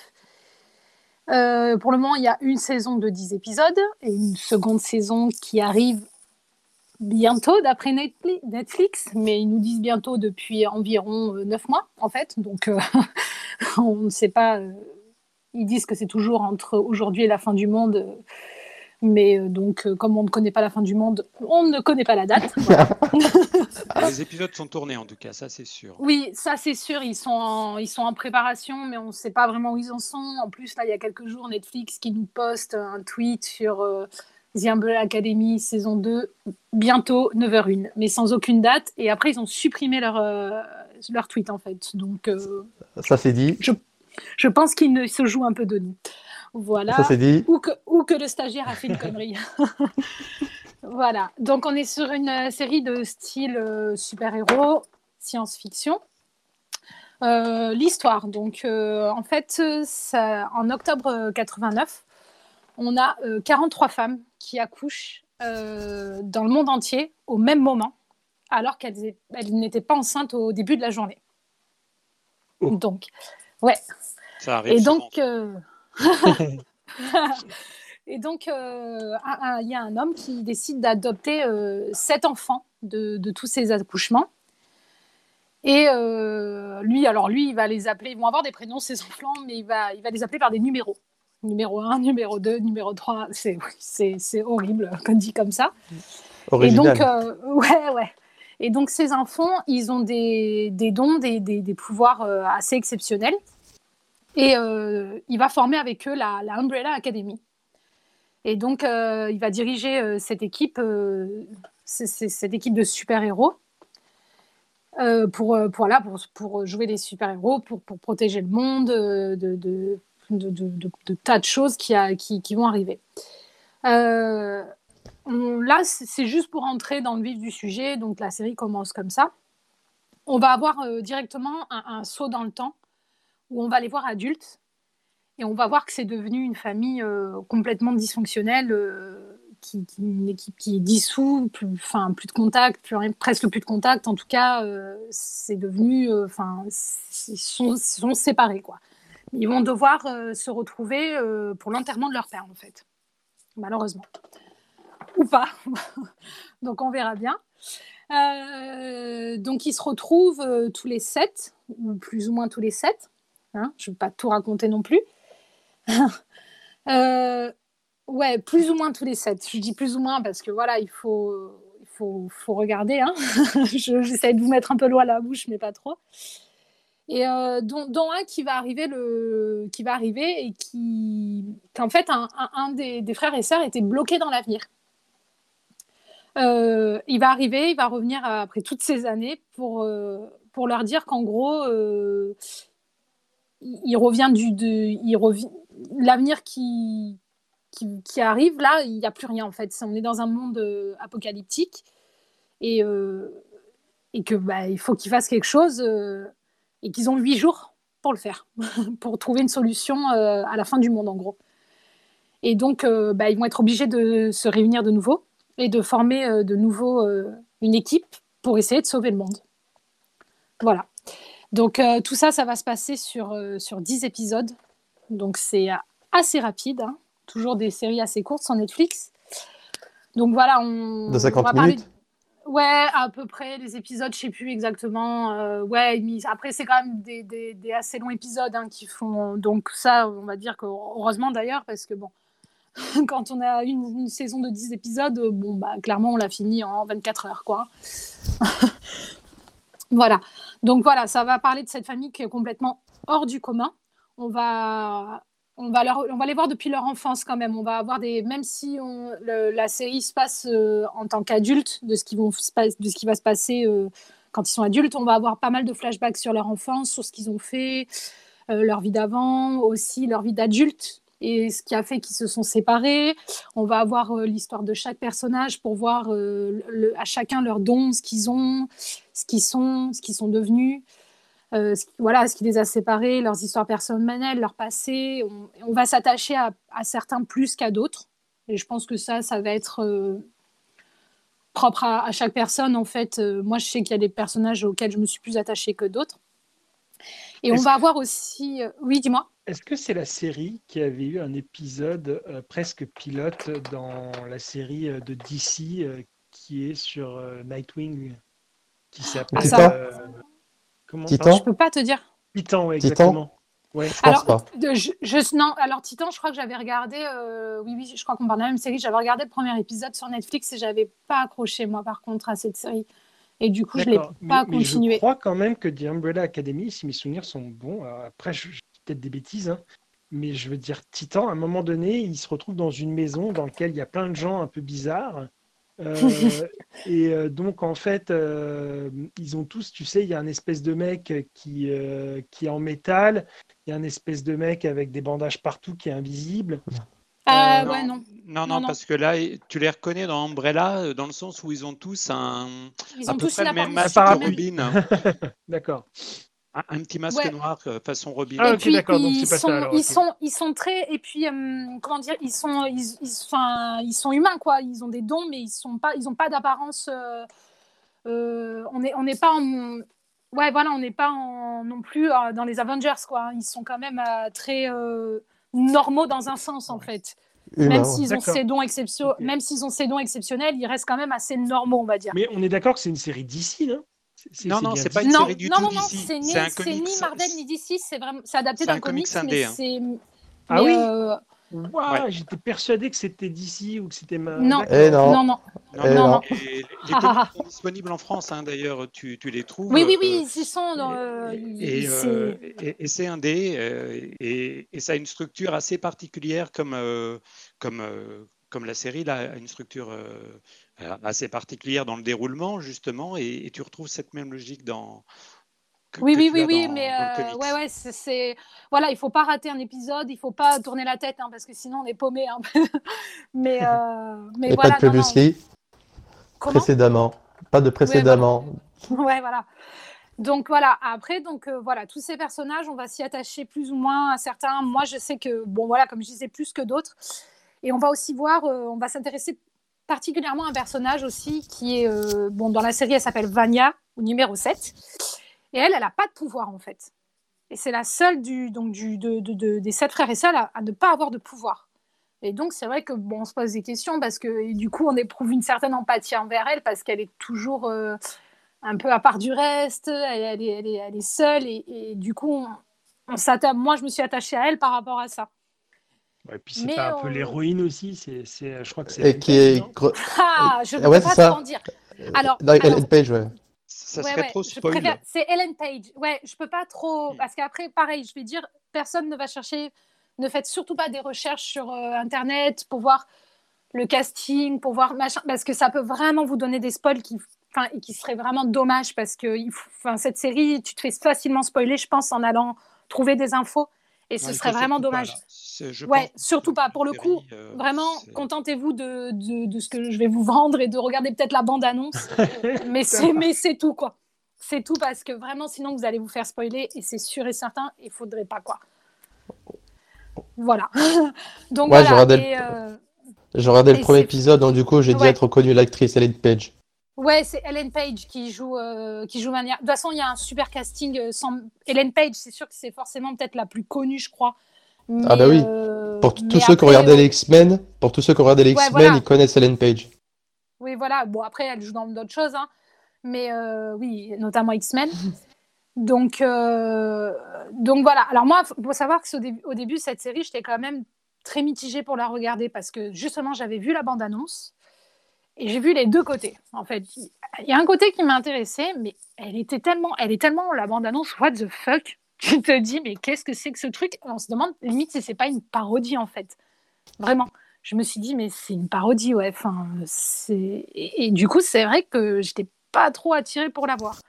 [SPEAKER 4] Euh, pour le moment, il y a une saison de 10 épisodes et une seconde saison qui arrive bientôt d'après Netflix, mais ils nous disent bientôt depuis environ 9 mois, en fait. Donc, [LAUGHS] on ne sait pas. ils disent que c'est toujours entre aujourd'hui et la fin du monde mais euh, donc, euh, comme on ne connaît pas la fin du monde, on ne connaît pas la date. [LAUGHS]
[SPEAKER 2] Les [LAUGHS] épisodes sont tournés en tout cas, ça c'est sûr.
[SPEAKER 4] Oui, ça c'est sûr, ils sont, en, ils sont en préparation, mais on ne sait pas vraiment où ils en sont. En plus, là, il y a quelques jours, Netflix qui nous poste un tweet sur euh, The Umbrella Academy saison 2, bientôt 9h01, mais sans aucune date. Et après, ils ont supprimé leur, leur tweet en fait. Donc,
[SPEAKER 3] ça c'est dit.
[SPEAKER 4] Je, je pense qu'ils se jouent un peu de nous. Voilà. Ou que, ou que le stagiaire a fait une connerie. [LAUGHS] voilà. Donc, on est sur une euh, série de style euh, super-héros, science-fiction. Euh, l'histoire. Donc, en fait, ça, en octobre 89, on a 43 femmes qui accouchent dans le monde entier au même moment, alors qu'elle n'était pas enceinte au début de la journée.
[SPEAKER 1] Oh.
[SPEAKER 4] Donc, ouais.
[SPEAKER 2] Ça arrive
[SPEAKER 4] Et donc, euh, [LAUGHS] et donc, euh, il y a un homme qui décide d'adopter euh, sept enfants de, de tous ces accouchements. Et euh, lui, alors lui, il va les appeler, ils vont avoir des prénoms, ces enfants, mais il va, il va les appeler par des numéros. Numéro 1, numéro 2, numéro 3. C'est oui, c'est- c'est horrible, comme dit comme ça.
[SPEAKER 3] Original.
[SPEAKER 4] Et donc, ouais, ouais. Et donc, ces enfants, ils ont des, des dons, des, des, des pouvoirs assez exceptionnels. Et euh, il va former avec eux la, la Umbrella Academy. Et donc, euh, il va diriger euh, cette équipe, cette équipe de super-héros. pour, pour, pour, pour jouer les super-héros, pour, pour protéger le monde de, de, de, tas de choses qui, a- qui, qui vont arriver. Là, c'est juste pour entrer dans le vif du sujet. Donc, la série commence comme ça. On va avoir directement un saut dans le temps où on va les voir adultes et on va voir que c'est devenu une famille euh, complètement dysfonctionnelle, euh, qui, qui- est dissout, plus, plus de contact, plus presque plus de contact. En tout cas, euh, c'est devenu, enfin, ils sont, séparés quoi. Ils vont devoir se retrouver pour l'enterrement de leur père en fait, malheureusement ou pas. [LAUGHS] donc on verra bien. Donc ils se retrouvent tous les sept, ou plus ou moins tous les sept. Hein, je ne vais pas tout raconter non plus. [LAUGHS] Euh, ouais, plus ou moins tous les sept. Je dis plus ou moins parce que voilà, il faut, il faut, faut regarder. Hein. [LAUGHS] Je- J'essaie de vous mettre un peu l'eau à la bouche, mais pas trop. Et euh, dont, un qui va arriver, le, qui va arriver et qui, qu'en fait, un, un- des, des frères et sœurs était bloqué dans l'avenir. Euh, il va arriver, il va revenir après toutes ces années pour, euh, pour leur dire qu'en gros, il revient du, de, il revient, l'avenir qui, qui, arrive, là, il n'y a plus rien en fait. On est dans un monde euh, apocalyptique et, euh, et que bah, il faut qu'ils fassent quelque chose euh, et qu'ils ont huit jours pour le faire, [LAUGHS] pour trouver une solution à la fin du monde en gros. Et donc, bah, ils vont être obligés de se réunir de nouveau et de former de nouveau une équipe pour essayer de sauver le monde. Voilà. Donc euh, tout ça, ça va se passer sur, euh, sur 10 épisodes. Donc c'est euh, assez rapide. hein. Toujours des séries assez courtes sur Netflix. Donc voilà, on...
[SPEAKER 3] De
[SPEAKER 4] on
[SPEAKER 3] 50
[SPEAKER 4] va parler
[SPEAKER 3] minutes?
[SPEAKER 4] Ouais, à peu près, les épisodes, je sais plus exactement. euh, ouais, mais après, c'est quand même des, des- des assez longs épisodes hein, qui font. Donc, ça, on va dire que, heureusement d'ailleurs, parce que bon, [LAUGHS] quand on a une, une saison de 10 épisodes, bon, bah, clairement, on l'a fini en 24 heures, quoi. [LAUGHS] voilà. Donc, voilà, ça va parler de cette famille qui est complètement hors du commun. On va. On va, leur- on va les voir depuis leur enfance quand même. On va avoir des, même si on- la série se passe euh, en tant pas- de ce qui va se passer euh, quand ils sont adultes, on va avoir pas mal de flashbacks sur leur enfance, sur ce qu'ils ont fait, euh, leur vie d'avant, aussi leur vie d'adulte et ce qui a fait qu'ils se sont séparés. On va avoir euh, l'histoire de chaque personnage pour voir euh, le- à chacun leurs dons, ce qu'ils ont, ce qu'ils sont, ce qu'ils sont devenus. euh, ce qui, voilà, ce qui les a séparés, leurs histoires personnelles, leur passé. On, on va s'attacher à, à certains plus qu'à d'autres. Et je pense que ça, ça va être propre à, à chaque personne. En fait, moi, je sais qu'il y a des personnages auxquels je me suis plus attachée que d'autres. Et on va avoir aussi. Oui, dis-moi.
[SPEAKER 1] Est-ce que c'est la série qui avait eu un épisode euh, presque pilote dans la série euh, de DC euh, qui est sur euh, Nightwing qui s'appelle
[SPEAKER 3] Titan
[SPEAKER 1] euh, comment
[SPEAKER 3] Titan
[SPEAKER 4] Je peux pas te dire.
[SPEAKER 1] Titan, ouais,
[SPEAKER 3] Titan
[SPEAKER 1] exactement. Ouais.
[SPEAKER 3] Je pense
[SPEAKER 4] Alors,
[SPEAKER 3] pas.
[SPEAKER 4] de- je, je- non, alors Titan, je crois que j'avais regardé. euh, oui, oui, je crois qu'on parle de la même série. J'avais regardé le premier épisode sur Netflix et j'avais pas accroché moi, par contre, à cette série. Et du coup, je l'ai
[SPEAKER 1] D'accord.
[SPEAKER 4] pas
[SPEAKER 1] mais, mais
[SPEAKER 4] continué.
[SPEAKER 1] je crois quand même que The Umbrella Academy, si mes souvenirs sont bons, après, je, peut-être des bêtises, hein, mais je veux dire, Titan, à un moment donné, il se retrouve dans une maison dans laquelle il y a plein de gens un peu bizarres. Euh, [LAUGHS] et euh, donc, en fait, euh, ils ont tous, tu sais, il y a un espèce de mec qui, euh, qui est en métal, il y a un espèce de mec avec des bandages partout qui est invisible.
[SPEAKER 4] Ah
[SPEAKER 1] Euh,
[SPEAKER 4] ouais, non.
[SPEAKER 2] Non, non,
[SPEAKER 4] Non, non.
[SPEAKER 2] parce que là, tu les reconnais dans Umbrella, dans le sens où ils ont tous un,
[SPEAKER 4] Ils
[SPEAKER 2] à
[SPEAKER 4] ont
[SPEAKER 2] peu
[SPEAKER 4] tous
[SPEAKER 2] près le même masque. [LAUGHS]
[SPEAKER 1] D'accord.
[SPEAKER 2] Un, un petit masque
[SPEAKER 4] Ouais.
[SPEAKER 2] noir euh, façon Robin.
[SPEAKER 1] Ah,
[SPEAKER 4] et
[SPEAKER 1] ok, donc
[SPEAKER 4] ils
[SPEAKER 1] c'est pas ça,
[SPEAKER 4] sont,
[SPEAKER 1] alors,
[SPEAKER 4] ils
[SPEAKER 1] ok.
[SPEAKER 4] sont, ils sont très, et puis euh, comment dire, ils sont, ils, ils, enfin, ils sont humains quoi. Ils ont des dons, mais ils sont pas, ils ont pas d'apparence. euh, euh, n'est on n'est pas en. Ouais, voilà, on n'est pas en, non plus euh, dans les Avengers, quoi. Ils sont quand même euh, très euh, normaux dans un sens, en fait. Même s'ils ont ces dons même ont ces dons exceptionnels, ils restent quand même assez normaux, on va dire.
[SPEAKER 1] Mais on est d'accord que c'est une série d'ici, non?
[SPEAKER 2] Non, non, c'est pas une
[SPEAKER 4] non,
[SPEAKER 2] série du
[SPEAKER 4] non,
[SPEAKER 2] tout
[SPEAKER 4] non, non, c'est ni,
[SPEAKER 2] C'est un
[SPEAKER 4] c'est
[SPEAKER 2] comics.
[SPEAKER 4] ni Marvel ni DC, c'est vraiment, c'est adapté
[SPEAKER 2] C'est un
[SPEAKER 4] d'un comics,
[SPEAKER 2] comics indé,
[SPEAKER 4] mais
[SPEAKER 2] hein.
[SPEAKER 4] c'est.
[SPEAKER 1] Ah oui
[SPEAKER 4] euh,
[SPEAKER 1] Ouah, J'étais persuadé que c'était d'ici ou que c'était ma.
[SPEAKER 4] Non.
[SPEAKER 3] Eh non.
[SPEAKER 4] non, non,
[SPEAKER 2] Non,
[SPEAKER 3] Eh
[SPEAKER 2] non,
[SPEAKER 3] non.
[SPEAKER 2] et les
[SPEAKER 4] Ah, [LAUGHS] ah,
[SPEAKER 2] comics
[SPEAKER 4] ah.
[SPEAKER 2] sont disponibles en France, hein, d'ailleurs, tu, tu les trouves.
[SPEAKER 4] Oui, oui,
[SPEAKER 2] euh,
[SPEAKER 4] oui, ils y sont. Dans, euh,
[SPEAKER 2] Et,
[SPEAKER 4] ils-
[SPEAKER 2] euh,
[SPEAKER 4] c'est-
[SPEAKER 2] et- et c'est indé, euh, et, et ça a une structure assez particulière comme, euh, comme, euh, comme la série là, a une structure euh, assez particulière dans le déroulement, justement, et, et tu retrouves cette même logique dans. que-
[SPEAKER 4] Oui,
[SPEAKER 2] que
[SPEAKER 4] oui, oui, oui,
[SPEAKER 2] dans-
[SPEAKER 4] mais
[SPEAKER 2] dans
[SPEAKER 4] euh, ouais, ouais, c'est- voilà, il faut pas rater un épisode, il faut pas tourner la tête, hein, parce que sinon on est paumé. hein. [LAUGHS] mais euh, mais
[SPEAKER 3] Et
[SPEAKER 4] voilà,
[SPEAKER 3] pas de
[SPEAKER 4] non,
[SPEAKER 3] précédemment. Pas de précédemment. [LAUGHS]
[SPEAKER 4] Ouais, voilà. Donc voilà, après, donc euh, voilà, tous ces personnages, on va s'y attacher plus ou moins à certains. Moi, je sais que, bon, voilà, comme je disais, plus que d'autres. Et on va aussi voir, euh, on va s'intéresser particulièrement à un personnage aussi qui est, euh, bon, dans la série, elle s'appelle Vania, au numéro 7. Et elle, elle n'a pas de pouvoir, en fait. Et c'est la seule du, donc, des sept frères et sœurs à, ne pas avoir de pouvoir. Et donc, c'est vrai que bon, on se pose des questions parce que du coup, on éprouve une certaine empathie envers elle parce qu'elle est toujours euh, un peu à part du reste, elle, est, seule et, du coup, moi, je me suis attachée à elle par rapport à ça.
[SPEAKER 1] Ouais, puis c'est
[SPEAKER 4] Mais
[SPEAKER 1] pas un peu
[SPEAKER 4] on-
[SPEAKER 1] l'héroïne aussi. C'est, c'est, je crois que c'est.
[SPEAKER 3] Et qui est.
[SPEAKER 1] non
[SPEAKER 3] gre-
[SPEAKER 4] Ah, je ne
[SPEAKER 3] ouais,
[SPEAKER 4] peux pas
[SPEAKER 3] ça.
[SPEAKER 4] dire. Alors,
[SPEAKER 3] Dans
[SPEAKER 4] alors-
[SPEAKER 3] Ellen Page, ouais.
[SPEAKER 2] Ça serait
[SPEAKER 4] ouais,
[SPEAKER 2] trop
[SPEAKER 4] je
[SPEAKER 2] spoil.
[SPEAKER 4] préfère- C'est Ellen Page. Ouais, je peux pas trop.
[SPEAKER 2] Mm.
[SPEAKER 4] Parce qu'après, pareil, je vais dire, personne ne va chercher. Ne faites surtout pas des recherches sur euh, Internet pour voir le casting, pour voir machin, parce que ça peut vraiment vous donner des spoils qui, enfin, et qui seraient vraiment dommages parce que, il faut- enfin, cette série, tu te fais facilement spoiler, je pense, en allant trouver des infos, et ce serait vraiment
[SPEAKER 2] pas,
[SPEAKER 4] dommage.
[SPEAKER 2] je
[SPEAKER 4] Ouais,
[SPEAKER 2] pense
[SPEAKER 4] surtout pas. Pour le
[SPEAKER 2] série,
[SPEAKER 4] coup,
[SPEAKER 2] euh,
[SPEAKER 4] Vraiment, contentez-vous de, de, de ce que je vais vous vendre et de regarder peut-être la bande-annonce. [LAUGHS] mais c'est mais c'est tout, quoi. C'est tout parce que vraiment, sinon, vous allez vous faire spoiler et c'est sûr et certain, il faudrait pas, quoi. Voilà. [LAUGHS] Donc
[SPEAKER 3] Ouais, je
[SPEAKER 4] voilà.
[SPEAKER 3] le-
[SPEAKER 4] euh,
[SPEAKER 3] J'ai regardé le
[SPEAKER 4] Et
[SPEAKER 3] premier épisode, donc du coup, j'ai
[SPEAKER 4] Ouais.
[SPEAKER 3] direct reconnu l'actrice Ellen Page.
[SPEAKER 4] Ouais, c'est Ellen Page qui joue, euh, qui joue Mania. De toute façon, il y a un super casting. euh, sans... Ellen Page, c'est sûr que c'est forcément peut-être la plus connue, je crois.
[SPEAKER 3] Ah bah oui.
[SPEAKER 4] euh,
[SPEAKER 3] Pour tous ceux qui ont regardé les X-Men, pour tous ceux qui ont regardé les X-Men,
[SPEAKER 4] voilà.
[SPEAKER 3] ils connaissent Ellen Page.
[SPEAKER 4] Oui, voilà. Bon, après, elle joue dans d'autres choses, hein. mais euh, oui, notamment X-Men. [LAUGHS] Donc, euh, donc voilà. Alors moi, il faut savoir que au, début- au début, cette série, j'étais quand même très mitigée pour la regarder parce que justement, j'avais vu la bande-annonce et j'ai vu les deux côtés. En fait, il y a un côté qui m'a intéressée, mais elle était tellement, elle est tellement la bande-annonce, what the fuck [LAUGHS] Tu te dis, mais qu'est-ce que c'est que ce truc? On se demande limite si c'est pas une parodie en fait. Vraiment je me suis dit, mais c'est une parodie, ouais. Enfin, c'est... Et, du coup, c'est vrai que j'étais pas trop attirée pour la voir.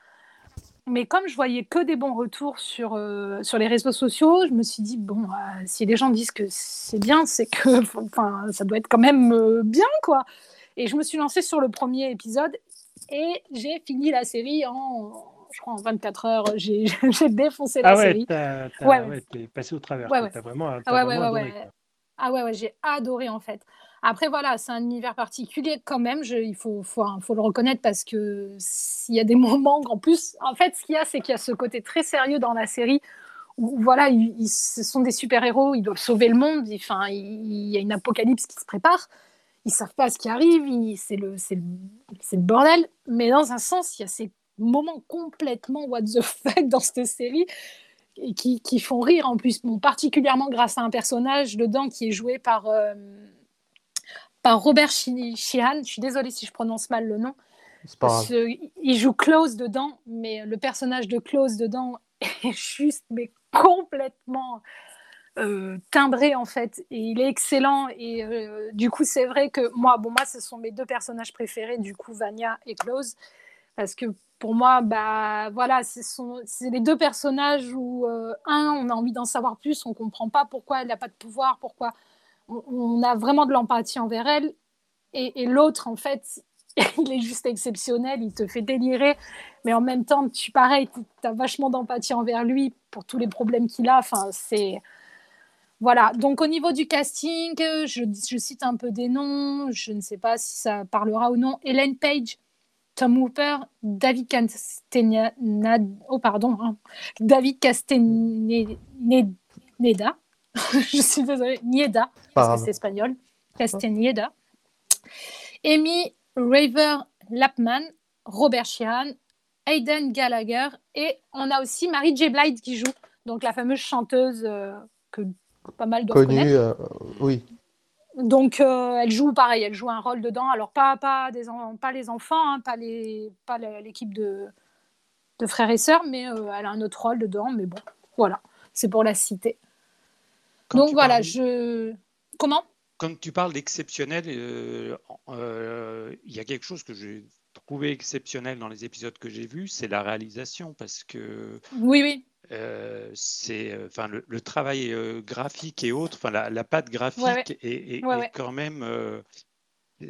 [SPEAKER 4] Mais comme je voyais que des bons retours sur, euh, sur les réseaux sociaux, je me suis dit, bon, euh, si les gens disent que c'est bien, c'est que [LAUGHS] ça doit être quand même euh, bien, quoi. Et je me suis lancée sur le premier épisode et j'ai fini la série en, je crois, en 24 heures. [LAUGHS] J'ai, défoncé la
[SPEAKER 1] Ah ouais,
[SPEAKER 4] série.
[SPEAKER 1] t'as, t'as-
[SPEAKER 4] Ouais,
[SPEAKER 1] ouais, t'es passé au travers.
[SPEAKER 4] Ouais.
[SPEAKER 1] T'as vraiment, t'as
[SPEAKER 4] Ah
[SPEAKER 1] vraiment adoré, quoi.
[SPEAKER 4] Ah ouais, ouais, j'ai adoré en fait. Après, voilà, c'est un univers particulier quand même, je- il faut, faut, faut le reconnaître parce que s'il y a des [LAUGHS] moments, en plus, en fait, ce qu'il y a, c'est qu'il y a ce côté très sérieux dans la série où, voilà, ils, ils- ce sont des super-héros, ils doivent sauver le monde, il- enfin, il, il y a une apocalypse qui se prépare, ils savent pas ce qui arrive, c'est le, bordel, mais dans un sens, il y a ces moments complètement what the fuck dans cette série et qui, qui font rire en plus, bon, particulièrement grâce à un personnage dedans qui est joué par, euh, par Robert Sheehan. Je suis désolée si je prononce mal le nom.
[SPEAKER 3] Pas.
[SPEAKER 4] Ce- il joue Klaus dedans, mais le personnage de Klaus dedans [LAUGHS] est juste, mais complètement euh, timbré en fait. Et il est excellent. Et euh, du coup, c'est vrai que moi, bon, moi, ce sont mes deux personnages préférés, du coup, Vania et Klaus. Parce que pour moi, bah voilà, c'est les deux personnages où, euh, un, on a envie d'en savoir plus, on comprend pas pourquoi elle n'a pas de pouvoir, pourquoi on, a vraiment de l'empathie envers elle. Et, et l'autre, en fait, [LAUGHS] il est juste exceptionnel, il te fait délirer, mais en même temps, tu pareil, tu as vachement d'empathie envers lui pour tous les problèmes qu'il a. Enfin, c'est. Voilà, donc au niveau du casting, euh, je, je cite un peu des noms, je ne sais pas si ça parlera ou non. Hélène Page, Tom Hooper, David Castaneda, oh pardon, hein. David Castaneda, [LAUGHS] je suis désolée, Nieda, parce que c'est espagnol, Castaneda, Amy Raver Lapman, Robert Sheehan, Aidan Gallagher et on a aussi Mary J. Blige qui joue, donc la fameuse chanteuse euh, que pas mal de
[SPEAKER 3] Connue, euh, oui.
[SPEAKER 4] Donc, euh, elle joue pareil, elle joue un rôle dedans. Alors, pas, pas, des, pas les enfants, hein, pas, les, pas l'équipe de, de frères et sœurs, mais euh, elle a un autre rôle dedans. Mais bon, voilà, c'est pour la citer. Donc, voilà, je. Comment?
[SPEAKER 2] Quand tu parles d'exceptionnel, euh, il y a quelque chose que j'ai trouvé exceptionnel dans les épisodes que j'ai vus, c'est la réalisation. Parce que.
[SPEAKER 4] Oui, oui.
[SPEAKER 2] Euh, c'est euh, enfin le, travail euh, graphique et autres, enfin la, la patte graphique est, quand même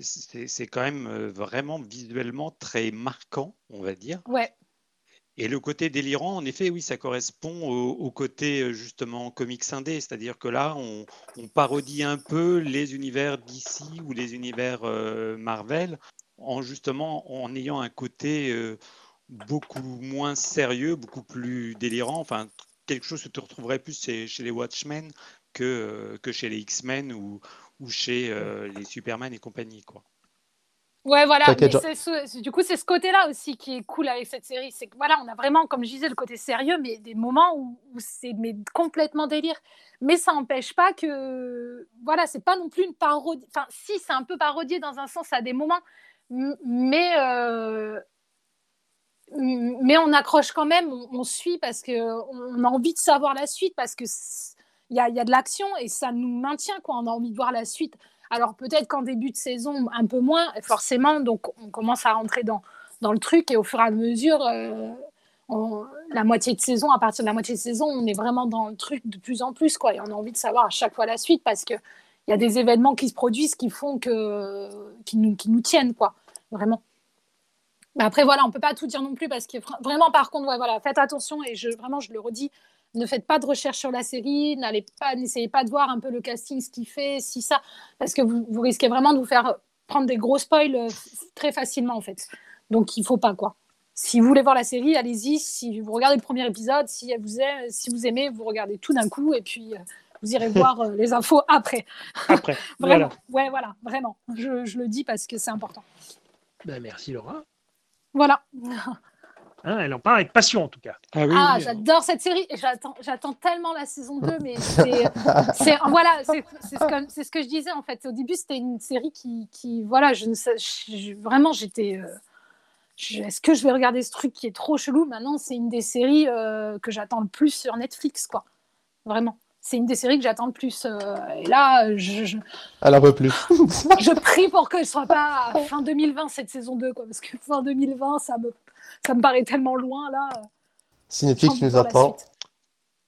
[SPEAKER 2] c'est quand même vraiment visuellement très marquant, on va dire.
[SPEAKER 4] Ouais.
[SPEAKER 2] Et le côté délirant, en effet, oui, ça correspond au, côté justement comics indé, c'est-à-dire que là, on, on, parodie un peu les univers DC ou les univers Marvel, en justement en ayant un côté beaucoup moins sérieux, beaucoup plus délirant. Enfin, quelque chose que tu retrouverais plus chez, les Watchmen que, euh, que chez les X-Men ou, ou chez euh, les Superman et compagnie, quoi.
[SPEAKER 4] Ouais, voilà. du coup, c'est ce côté-là aussi qui est cool avec cette série. C'est que voilà, on a vraiment, comme je disais, le côté sérieux, mais des moments où, c'est mais complètement délire. Mais ça n'empêche pas que, voilà, c'est pas non plus une parodie. Enfin, si, c'est un peu parodié dans un sens à des moments, mais euh, mais on accroche quand même, on, suit parce qu'on a envie de savoir la suite, parce qu'il y a, y a de l'action et ça nous maintient, quoi. On a envie de voir la suite. Alors peut-être qu'en début de saison, un peu moins, forcément, donc on commence à rentrer dans, dans le truc et au fur et à mesure, euh, la moitié de saison, à partir de la moitié de saison, on est vraiment dans le truc de plus en plus, quoi. Et on a envie de savoir à chaque fois la suite parce qu'il y a des événements qui se produisent qui font que, qui nous, qui nous tiennent, quoi. Vraiment. Mais après, voilà, on peut pas tout dire non plus parce que vraiment, par contre, voilà, faites attention et je, vraiment, je le redis, ne faites pas de recherche sur la série, n'allez pas, n'essayez pas de voir un peu le casting, ce qu'il fait, si ça, parce que vous, vous, risquez vraiment de vous faire prendre des gros spoils euh, très facilement en fait. Donc il faut pas quoi. Si vous voulez voir la série, allez-y. Si vous regardez le premier épisode, si vous aimez, si vous aimez, vous regardez tout d'un coup et puis euh, vous irez [LAUGHS] voir euh, les infos après.
[SPEAKER 1] Après. [LAUGHS]
[SPEAKER 4] vraiment. Ouais, voilà, vraiment. Je, je, le dis parce que c'est important.
[SPEAKER 1] Ben, merci Laura.
[SPEAKER 4] Voilà.
[SPEAKER 1] Hein, elle en parle avec passion en tout cas.
[SPEAKER 4] Ah, oui, ah j'adore cette série et j'attends tellement la saison 2, mais [LAUGHS] c'est voilà, c'est ce, que je disais en fait. Au début, c'était une série qui, qui, voilà, je ne sais, vraiment, j'étais. Euh, est-ce que je vais regarder ce truc qui est trop chelou? Maintenant, c'est une des séries euh, que j'attends le plus sur Netflix, quoi. Vraiment c'est une des séries que j'attends le plus. Euh, et là, je, je,
[SPEAKER 3] Elle en plus. [LAUGHS]
[SPEAKER 4] je prie pour que ce soit pas fin 2020 cette saison 2, quoi, parce que fin 2020, ça me, ça me paraît tellement loin là.
[SPEAKER 3] Si Netflix nous attend.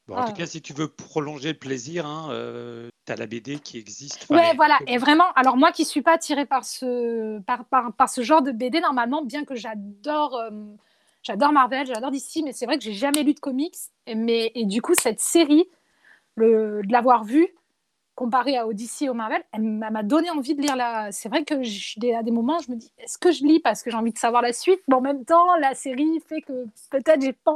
[SPEAKER 2] en tout cas, si tu veux prolonger le plaisir, hein, euh, tu as la BD qui existe.
[SPEAKER 4] Ouais, voilà. Et vraiment, alors moi qui suis pas attirée par ce, par, par, par, ce genre de BD, normalement, bien que j'adore. Euh, j'adore Marvel, j'adore DC, mais c'est vrai que j'ai jamais lu de comics. mais, et du coup, cette série, le, de l'avoir vu comparé à Odyssey et au Marvel, elle m'a donné envie de lire la. C'est vrai que je, à des moments, je me dis, est-ce que je lis parce que j'ai envie de savoir la suite Mais en même temps, la série fait que peut-être j'ai pas.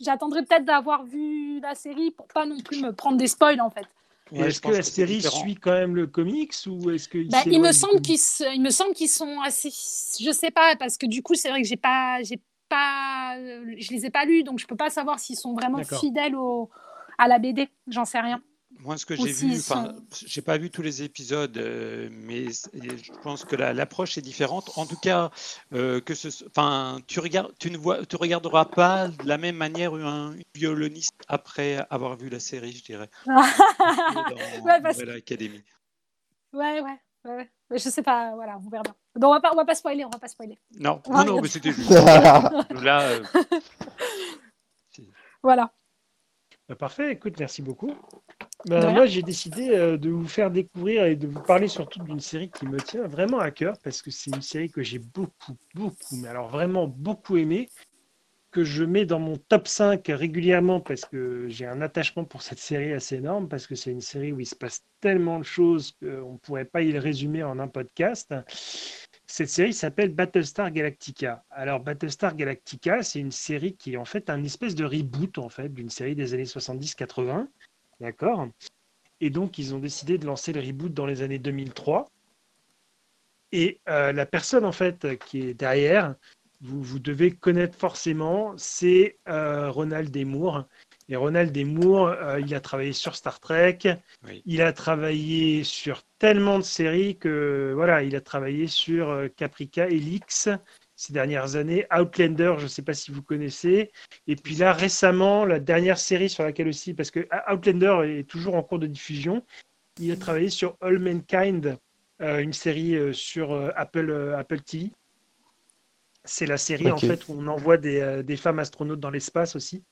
[SPEAKER 4] J'attendrai peut-être d'avoir vu la série pour pas non plus me prendre des spoils en fait.
[SPEAKER 1] est-ce que la série suit quand même le comics ou est-ce que
[SPEAKER 4] bah, il me semble qu'ils il me semble qu'ils sont assez je sais pas parce que du coup c'est vrai que j'ai pas j'ai pas je les ai pas lus donc je peux pas savoir s'ils sont vraiment fidèles au, à la BD, j'en sais rien.
[SPEAKER 2] Moi, ce que j'ai vu, enfin, j'ai pas vu tous les épisodes, euh, mais je pense que l'approche est différente. En tout cas, euh, que ce, enfin, tu regardes, tu ne vois, tu regarderas pas de la même manière un, violoniste après avoir vu la série, je dirais. [LAUGHS] dans, ouais, parce... l'Académie.
[SPEAKER 4] Ouais, ouais, ouais, Mais je sais pas, voilà, on verra bien. Donc on va pas, on va pas spoiler, on va pas spoiler.
[SPEAKER 2] Non, non, non, mais c'était juste. [LAUGHS] Là. Euh, [LAUGHS]
[SPEAKER 4] voilà.
[SPEAKER 1] Bah, parfait, écoute, merci beaucoup. Bah, moi, j'ai décidé euh, de vous faire découvrir et de vous parler surtout d'une série qui me tient vraiment à cœur parce que c'est une série que j'ai beaucoup, beaucoup, mais alors vraiment beaucoup aimé, que je mets dans mon top 5 régulièrement parce que j'ai un attachement pour cette série assez énorme parce que c'est une série où il se passe tellement de choses qu'on ne pourrait pas y le résumer en un podcast. Cette série s'appelle Battlestar Galactica. Alors Battlestar Galactica, c'est une série qui est en fait un espèce de reboot en fait d'une série des années 70-80, d'accord? Et donc ils ont décidé de lancer le reboot dans les années 2003. Et euh, la personne en fait qui est derrière, vous, vous devez connaître forcément, c'est euh, Ronald Desmours. Et Ronald Desmours, euh, il a travaillé sur Star Trek, il a travaillé sur tellement de séries que voilà, il a travaillé sur euh, Caprica, Elix ces dernières années, Outlander, je ne sais pas si vous connaissez, et puis là récemment, la dernière série sur laquelle aussi, parce que Outlander est toujours en cours de diffusion, il a travaillé sur All Mankind, une série sur Apple, Apple TV. C'est la série en fait où on envoie des, des femmes astronautes dans l'espace aussi.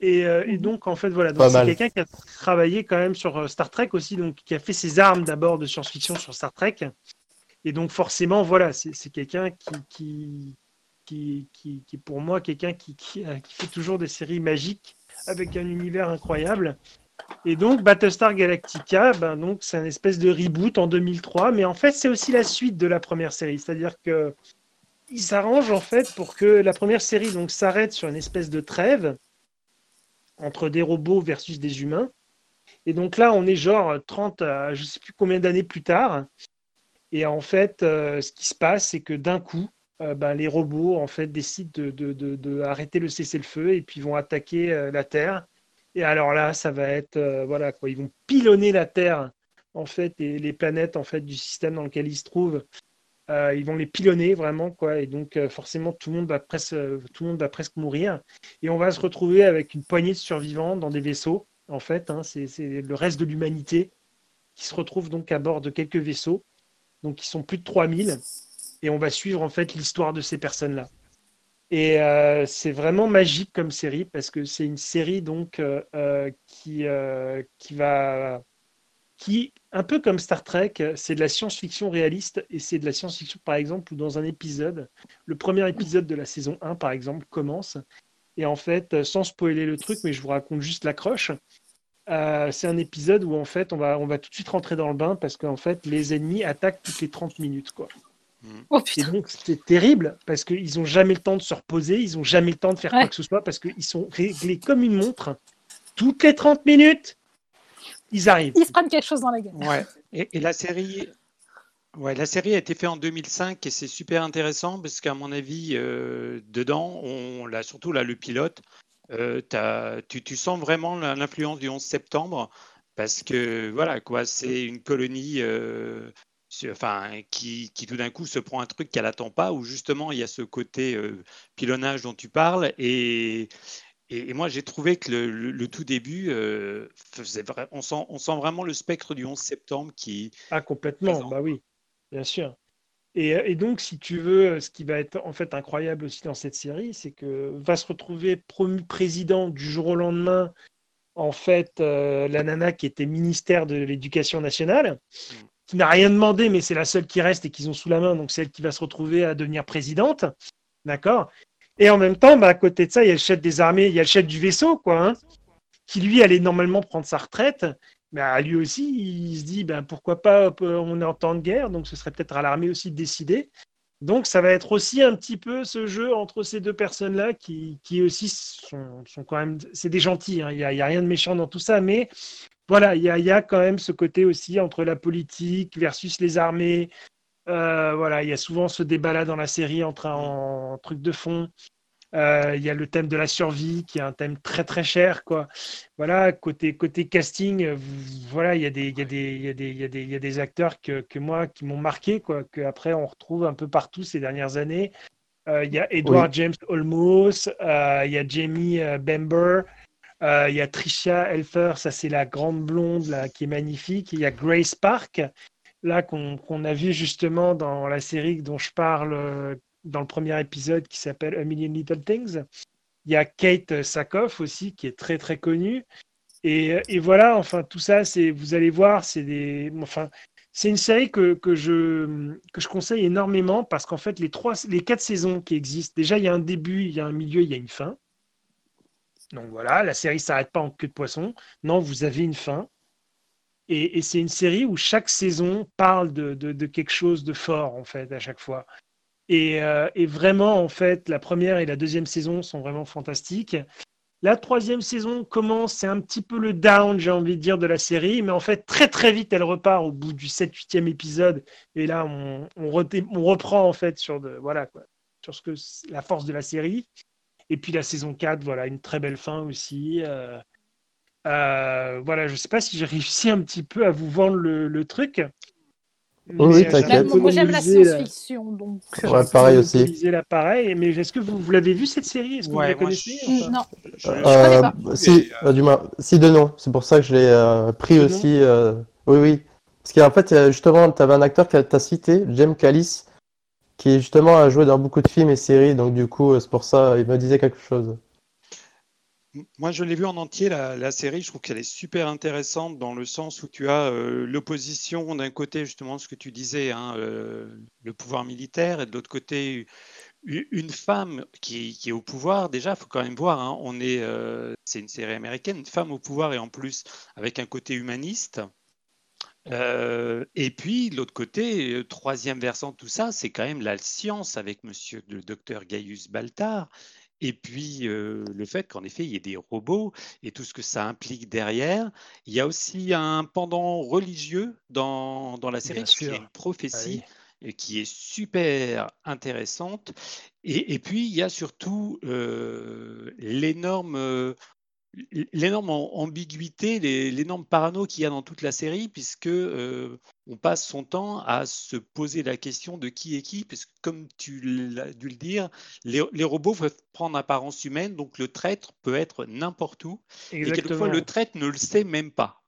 [SPEAKER 1] Et, euh, et, donc, en fait, voilà. c'est quelqu'un qui a travaillé quand même sur euh, Star Trek aussi, donc qui a fait ses armes d'abord de science-fiction sur Star Trek. Et donc, forcément, voilà, c'est quelqu'un qui, qui, qui, qui, pour moi, quelqu'un qui, qui, fait toujours des séries magiques avec un univers incroyable. Et donc, Battlestar Galactica, ben, donc, c'est un espèce de reboot en 2003, mais en fait, c'est aussi la suite de la première série. C'est-à-dire que il s'arrange en fait pour que la première série donc s'arrête sur une espèce de trêve entre des robots versus des humains. Et donc là, on est genre 30, à je ne sais plus combien d'années plus tard. Et en fait, euh, ce qui se passe, c'est que d'un coup, euh, ben, les robots en fait décident de, le cessez-le-feu et puis vont attaquer euh, la Terre. Et alors là, ça va être voilà quoi, ils vont pilonner la Terre en fait et les planètes en fait du système dans lequel ils se trouvent euh, ils vont les pilonner vraiment, quoi. Et donc, euh, forcément, tout le, monde va presque, tout le monde va presque mourir. Et on va se retrouver avec une poignée de survivants dans des vaisseaux, en fait. Hein. c'est le reste de l'humanité qui se retrouve donc à bord de quelques vaisseaux. Donc, sont plus de 3000. Et on va suivre, en fait, l'histoire de ces personnes-là. Et euh, c'est vraiment magique comme série parce que c'est une série donc qui, qui va qui, un peu comme Star Trek, c'est de la science-fiction réaliste et c'est de la science-fiction, par exemple, où dans un épisode, le premier épisode de la saison 1, par exemple, commence. Et en fait, sans spoiler le truc, mais je vous raconte juste l'accroche. Euh, c'est un épisode où en fait on va, on va tout de suite rentrer dans le bain parce qu'en fait les ennemis attaquent toutes les 30 minutes quoi.
[SPEAKER 4] Mm. Oh,
[SPEAKER 1] et donc c'est terrible parce qu'ils n'ont jamais le temps de se reposer, ils n'ont jamais le temps de faire quoi que ce soit parce qu'ils sont réglés comme une montre. Toutes les 30 minutes, ils arrivent.
[SPEAKER 4] Ils se prennent quelque chose dans la gueule.
[SPEAKER 2] Ouais. Et, la série. Ouais, la série a été faite en 2005 et c'est super intéressant parce qu'à mon avis, euh, dedans, on, là, surtout là, le pilote, euh, tu, tu, sens vraiment l'influence du 11 septembre parce que voilà, quoi, c'est une colonie euh, enfin, qui, qui, tout d'un coup se prend un truc qu'elle n'attend pas, où justement il y a ce côté pilonnage dont tu parles et, et, moi, j'ai trouvé que le, tout début, euh, faisait on, sent, on sent vraiment le spectre du 11 septembre qui.
[SPEAKER 1] Ah, complètement, bah oui, bien sûr. Et, et, donc, si tu veux, ce qui va être en fait incroyable aussi dans cette série, c'est que va se retrouver promu président du jour au lendemain, en fait, euh, la nana qui était ministère de l'Éducation nationale, qui n'a rien demandé, mais c'est la seule qui reste et qu'ils ont sous la main, donc c'est elle qui va se retrouver à devenir présidente. D'accord? Et en même temps, bah, à côté de ça, il y a le chef des armées, il y a le chef du vaisseau, quoi, hein, qui lui allait normalement prendre sa retraite. Mais à lui aussi, il se dit ben, pourquoi pas, on est en temps de guerre, donc ce serait peut-être à l'armée aussi de décider. Donc ça va être aussi un petit peu ce jeu entre ces deux personnes-là qui, qui aussi sont, quand même. C'est des gentils, hein, il n'y a, rien de méchant dans tout ça, mais voilà, il y a, quand même ce côté aussi entre la politique versus les armées, euh, voilà, il y a souvent ce débat-là dans la série entre un, truc de fond. Euh, il y a le thème de la survie qui est un thème très très cher quoi. Voilà côté côté casting, voilà il y a des il y a des il y a des il y a des, il y a des acteurs que, que moi qui m'ont marqué quoi que après on retrouve un peu partout ces dernières années. Euh, il y a Edward James Olmos, il y a Jamie Bamber, il y a Tricia Elfer, ça c'est la grande blonde là qui est magnifique. Il y a Grace Park là qu'on a vu justement dans la série dont je parle euh, dans le premier épisode qui s'appelle A Million Little Things. Il y a Kate Sackhoff aussi qui est très très connue. Et, et voilà, enfin tout ça, c'est vous allez voir, c'est des, enfin c'est une série que, que, je, que je conseille énormément parce qu'en fait les trois, les quatre saisons qui existent, déjà il y a un début, il y a un milieu, il y a une fin. Donc voilà, la série s'arrête pas en queue de poisson. Non, vous avez une fin. Et, c'est une série où chaque saison parle de, quelque chose de fort, en fait, à chaque fois. Et, euh, et, vraiment, en fait, la première et la deuxième saison sont vraiment fantastiques. La troisième saison commence, c'est un petit peu le down, j'ai envie de dire, de la série, mais en fait, très très vite, elle repart au bout du 7-8e épisode. Et là, on, reprend en fait sur, voilà, quoi, sur ce que la force de la série. Et puis la saison 4, voilà, une très belle fin aussi. Euh, euh, voilà, je ne sais pas si j'ai réussi un petit peu à vous vendre le truc
[SPEAKER 3] oui, t'inquiète.
[SPEAKER 4] Moi, j'aime la science-fiction, donc.
[SPEAKER 3] Ouais, pareil aussi.
[SPEAKER 1] pareil, mais est-ce que vous, vous l'avez vu cette série? Est-ce que vous la connaissez
[SPEAKER 4] Non.
[SPEAKER 3] Je, euh, pas. Si, euh, du moins, si de nom. C'est pour ça que je l'ai euh, pris aussi. Euh, oui, oui. Parce qu'en fait, justement, tu avais un acteur que tu as cité, James Callis, qui justement a joué dans beaucoup de films et séries, donc du coup, c'est pour ça, il me disait quelque chose.
[SPEAKER 2] Moi, je l'ai vu en entier, la, série. Je trouve qu'elle est super intéressante dans le sens où tu as euh, l'opposition d'un côté, justement, ce que tu disais, hein, euh, le pouvoir militaire, et de l'autre côté, une femme qui, est au pouvoir. Déjà, il faut quand même voir, hein, on est, euh, c'est une série américaine, une femme au pouvoir et en plus avec un côté humaniste. et puis, de l'autre côté, troisième versant de tout ça, c'est quand même la science avec monsieur le docteur Gaius Baltar, et puis le fait qu'en effet, il y ait des robots et tout ce que ça implique derrière. Il y a aussi un pendant religieux dans, dans la série, y a une prophétie qui est super intéressante. Et, et, puis, il y a surtout l'énorme l'énorme ambiguïté, l'énorme parano qu'il y a dans toute la série, puisque euh, on passe son temps à se poser la question de qui est qui, puisque comme tu l'as dû le dire, les, robots peuvent prendre apparence humaine, donc le traître peut être n'importe où, et quelquefois le traître ne le sait même pas.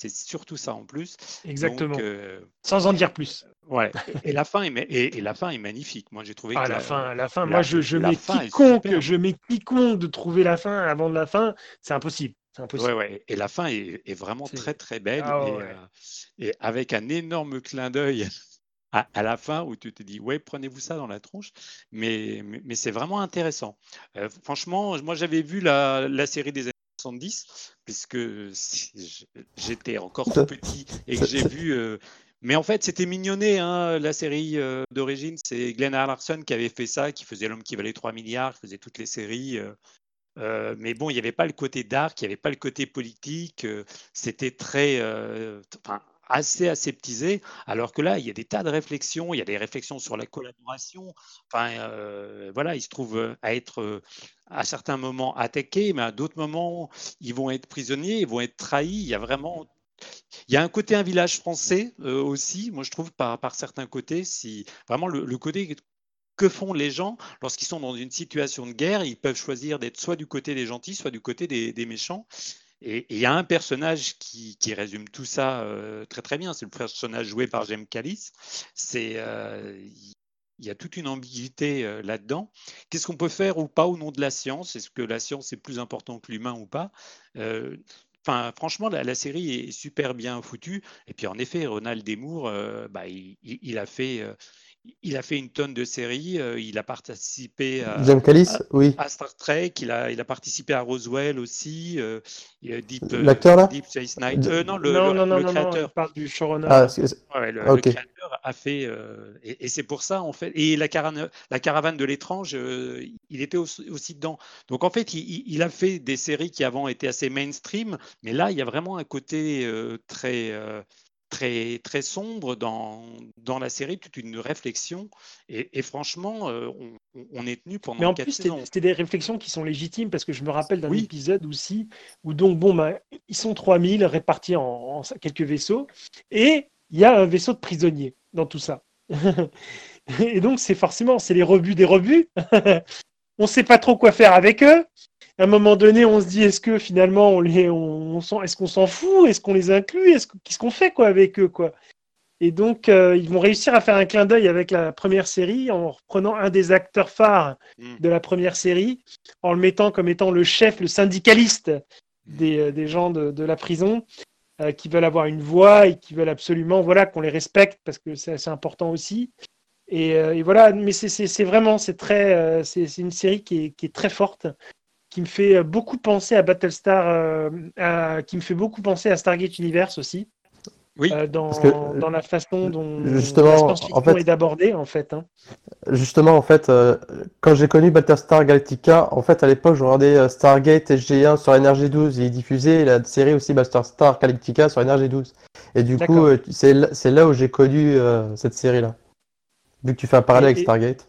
[SPEAKER 2] C'est surtout ça en plus.
[SPEAKER 1] Exactement. Euh, Sans en dire plus.
[SPEAKER 2] Ouais. [LAUGHS] Et la fin est, et, la fin est magnifique. Moi, j'ai trouvé.
[SPEAKER 1] Ah, la, fin, la fin. moi, je, je mets quiconque, je mets quiconque de trouver la fin avant de la fin, c'est impossible.
[SPEAKER 2] Ouais, ouais. Et la fin est, est vraiment très très belle ah, et, euh, et, avec un énorme clin d'œil à, à, la fin où tu te dis ouais prenez-vous ça dans la tronche, mais mais, mais c'est vraiment intéressant. Euh, franchement, moi j'avais vu la, la série des 70, puisque j'étais encore tout petit et que j'ai vu. Euh, mais en fait, c'était mignonné, hein, la série euh, d'origine. C'est Glenn Larson qui avait fait ça, qui faisait L'homme qui valait 3 milliards, qui faisait toutes les séries. Euh, mais bon, il n'y avait pas le côté dark, il n'y avait pas le côté politique. c'était très assez aseptisé, alors que là, il y a des tas de réflexions, il y a des réflexions sur la collaboration. Enfin, euh, voilà, ils se trouvent euh, à être euh, à certains moments attaqués, mais à d'autres moments, ils vont être prisonniers, ils vont être trahis. Il y a vraiment il y a un côté un village français aussi, moi je trouve par, certains côtés, si vraiment le, côté que font les gens lorsqu'ils sont dans une situation de guerre, ils peuvent choisir d'être soit du côté des gentils, soit du côté des méchants. Et il y a un personnage qui, résume tout ça euh, très très bien, c'est le personnage joué par James Callis. C'est euh, il y a toute une ambiguïté euh, là-dedans. Qu'est-ce qu'on peut faire ou pas au nom de la science? Est-ce que la science est plus importante que l'humain ou pas? Enfin, franchement, la, série est super bien foutue. Et puis, en effet, Ronald Desmours, bah, il, a fait, il a fait une tonne de séries. Euh, il a participé à,
[SPEAKER 3] oui.
[SPEAKER 2] à, Star Trek. Il a, il a participé à Roswell aussi. Euh,
[SPEAKER 3] Deep, euh, L'acteur là?
[SPEAKER 2] Deep Space Nine. non, le,
[SPEAKER 1] non,
[SPEAKER 2] non,
[SPEAKER 1] le
[SPEAKER 2] non, créateur.
[SPEAKER 1] Non, parle du showrunner.
[SPEAKER 2] Ah, ouais, le, créateur a fait. et, c'est pour ça, en fait. Et la, caravane, la caravane de l'étrange, il était aussi, dedans. Donc, en fait, il, il, a fait des séries qui avant étaient assez mainstream. Mais là, il y a vraiment un côté très très, très sombre dans, dans la série, toute une réflexion. Et, franchement, euh, on, est tenu pendant.
[SPEAKER 1] Mais en plus, c'était des réflexions qui sont légitimes parce que je me rappelle d'un épisode aussi où, donc, bon, bah, ils sont 3000 répartis en, quelques vaisseaux et il y a un vaisseau de prisonniers dans tout ça. [LAUGHS] et donc, c'est forcément, c'est les rebuts des rebuts. [LAUGHS] on ne sait pas trop quoi faire avec eux à un moment donné, on se dit est-ce que finalement on les, on, est-ce qu'on s'en fout, est-ce qu'on les inclut, est-ce qu'est-ce qu'on fait quoi avec eux quoi? Et donc euh, ils vont réussir à faire un clin d'œil avec la première série en reprenant un des acteurs phares hmm. de la première série, en le mettant comme étant le chef, le syndicaliste des, euh, des gens de, de, la prison. Euh, qui veulent avoir une voix et qui veulent absolument voilà qu'on les respecte parce que c'est assez important aussi. Et, et voilà mais c'est vraiment c'est très c'est une série qui est, qui est très forte qui me fait beaucoup penser à Battlestar, euh, qui me fait beaucoup penser à Stargate Universe aussi.
[SPEAKER 2] Oui.
[SPEAKER 1] euh, dans,
[SPEAKER 3] que,
[SPEAKER 1] dans la façon dont
[SPEAKER 3] justement,
[SPEAKER 1] la
[SPEAKER 3] en fait-
[SPEAKER 1] est abordée, en fait. hein.
[SPEAKER 3] Justement, en fait, euh, quand j'ai connu Battlestar Galactica, en fait, à l'époque, je regardais euh, Stargate SG1 sur NRJ12. Il diffusait la série aussi Battlestar Galactica sur NRJ12. Et du coup, euh, c'est là, c'est là où j'ai connu euh, cette série-là. Vu que tu fais un parallèle
[SPEAKER 1] Et-
[SPEAKER 3] avec
[SPEAKER 1] et-
[SPEAKER 3] Stargate.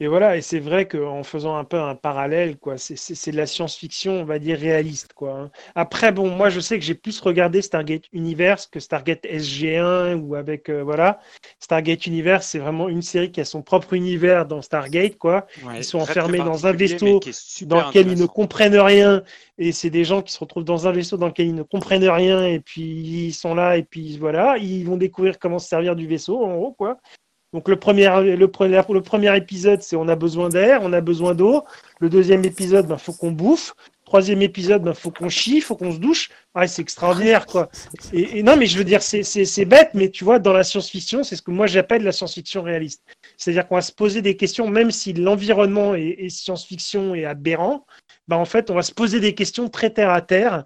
[SPEAKER 1] Et voilà, et c'est vrai qu'en faisant un peu un parallèle, quoi, c'est- de la science-fiction, on va dire réaliste, quoi. hein. Après, bon, moi, je sais que j'ai plus regardé Stargate Universe que Stargate SG1 ou avec, euh, voilà, Stargate Universe, c'est vraiment une série qui a son propre univers dans Stargate, quoi.
[SPEAKER 2] Ouais,
[SPEAKER 1] Ils sont enfermés dans un vaisseau dans lequel ils ne comprennent rien, et c'est des gens qui se retrouvent dans un vaisseau dans lequel ils ne comprennent rien, et puis ils sont là, et puis voilà, ils vont découvrir comment se servir du vaisseau, en gros, quoi. Donc le premier, le, pre- le premier épisode, c'est on a besoin d'air, on a besoin d'eau. Le deuxième épisode, ben, faut qu'on bouffe. Troisième épisode, ben, faut qu'on chie, faut qu'on se douche. Ouais, c'est extraordinaire, quoi. [LAUGHS] Et, et non, mais je veux dire, c'est- c'est c'est bête, mais tu vois, dans la science-fiction, c'est ce que moi j'appelle la science-fiction réaliste. C'est-à-dire qu'on va se poser des questions, même si l'environnement est, est science-fiction et aberrant, ben, en fait, on va se poser des questions très terre à terre.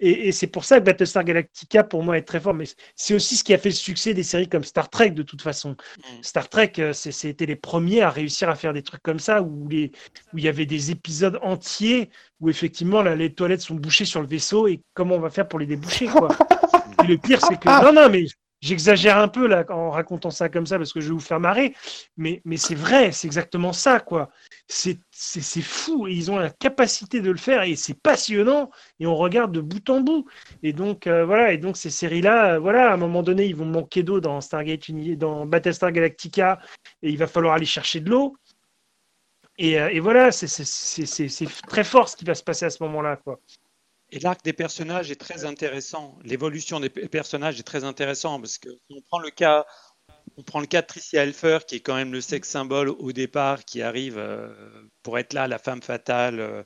[SPEAKER 1] Et, et c'est pour ça que Battlestar Galactica, pour moi, est très fort. Mais c'est aussi ce qui a fait le succès des séries comme Star Trek, de toute façon.
[SPEAKER 2] Mm.
[SPEAKER 1] Star Trek, euh, c'est- c'était les premiers à réussir à faire des trucs comme ça, où, les, où il y avait des épisodes entiers où effectivement là, les toilettes sont bouchées sur le vaisseau et comment on va faire pour les déboucher. Quoi. [LAUGHS] et le pire, c'est que. Non, non, mais j'exagère un peu là en racontant ça comme ça parce que je vais vous faire marrer, mais, c'est vrai, c'est exactement ça. quoi. C'est fou et ils ont la capacité de le faire et c'est passionnant et on regarde de bout en bout. Et donc, euh, voilà, et donc ces séries-là, euh, voilà, à un moment donné, ils vont manquer d'eau dans dans Battlestar Galactica, et il va falloir aller chercher de l'eau. Et, euh, et voilà, c'est très fort ce qui va se passer à ce moment-là, quoi.
[SPEAKER 2] Et l'arc des personnages est très intéressant. L'évolution des pe- personnages est très intéressant parce que on prend le cas, on prend le cas de Tricia Helfer, qui est quand même le sexe symbole au départ, qui arrive euh, pour être là, la femme fatale euh,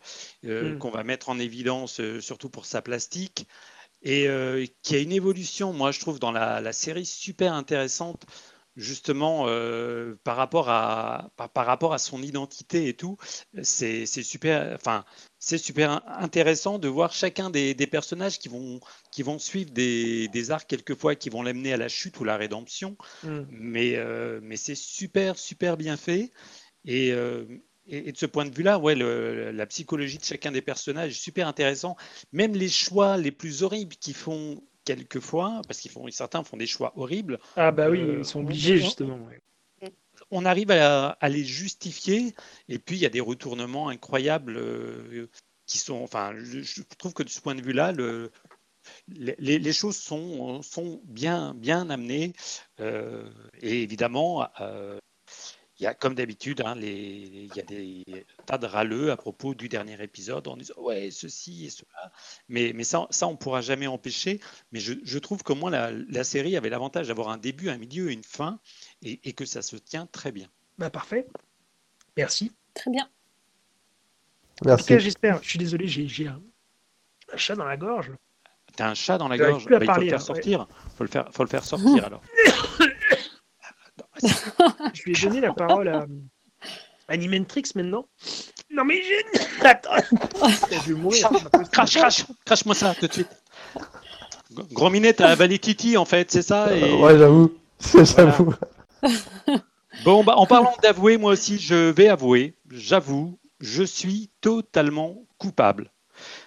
[SPEAKER 2] euh,
[SPEAKER 1] Mm.
[SPEAKER 2] qu'on va mettre en évidence, surtout pour sa plastique, et euh, qui a une évolution, moi je trouve, dans la, la série super intéressante, justement euh, par rapport à par, par rapport à son identité et tout. C'est super, enfin c'est super in- intéressant de voir chacun des, des personnages qui vont, qui vont suivre des, des arcs quelquefois qui vont l'amener à la chute ou la rédemption.
[SPEAKER 1] Mm.
[SPEAKER 2] Mais, euh, mais c'est super, super bien fait. Et, euh, et, et de ce point de vue-là, ouais, le- la psychologie de chacun des personnages est super intéressant. Même les choix les plus horribles qu'ils font quelquefois, parce qu'ils font, certains font des choix horribles,
[SPEAKER 1] Ah bah oui,
[SPEAKER 2] Euh,
[SPEAKER 1] ils sont
[SPEAKER 2] on-
[SPEAKER 1] obligés, justement. ouais.
[SPEAKER 2] on arrive à, à les justifier. Et puis, il y a des retournements incroyables euh, qui sont. Enfin, je, trouve que de ce point de vue-là, le, les, les- les choses sont, sont bien, bien amenées. Euh, et évidemment, euh, il y a comme d'habitude, hein, les- il y a des tas de râleux à propos du dernier épisode en disant ouais, ceci et cela. Mais, mais ça, ça, on ne pourra jamais empêcher. Mais je, je trouve qu'au moins la, la série avait l'avantage d'avoir un début, un milieu et une fin et, et que ça se tient très bien.
[SPEAKER 1] Bah parfait. Merci.
[SPEAKER 4] Très bien.
[SPEAKER 1] En tout
[SPEAKER 3] Merci.
[SPEAKER 1] cas, j'espère. Je suis désolé, j'ai un, un chat dans la gorge.
[SPEAKER 2] T'as un chat dans la gorge, Bah, il faut le faire
[SPEAKER 1] là,
[SPEAKER 2] sortir. Faut le faire, faut le faire sortir [COUGHS] alors. [COUGHS] [COUGHS] [LAUGHS]
[SPEAKER 1] Je lui ai donné la parole à Animentrix maintenant. Non mais j'ai... [LAUGHS] Attends. Je vais mourir.
[SPEAKER 2] Crache, crache, crache-moi ça tout de suite. Gros minet, t'as avalé Titi en fait, c'est ça et...
[SPEAKER 3] Euh, ouais, j'avoue. [LAUGHS] J'avoue.
[SPEAKER 2] Bon, bah, en parlant d'avouer, moi aussi, je vais avouer, j'avoue, je suis totalement coupable.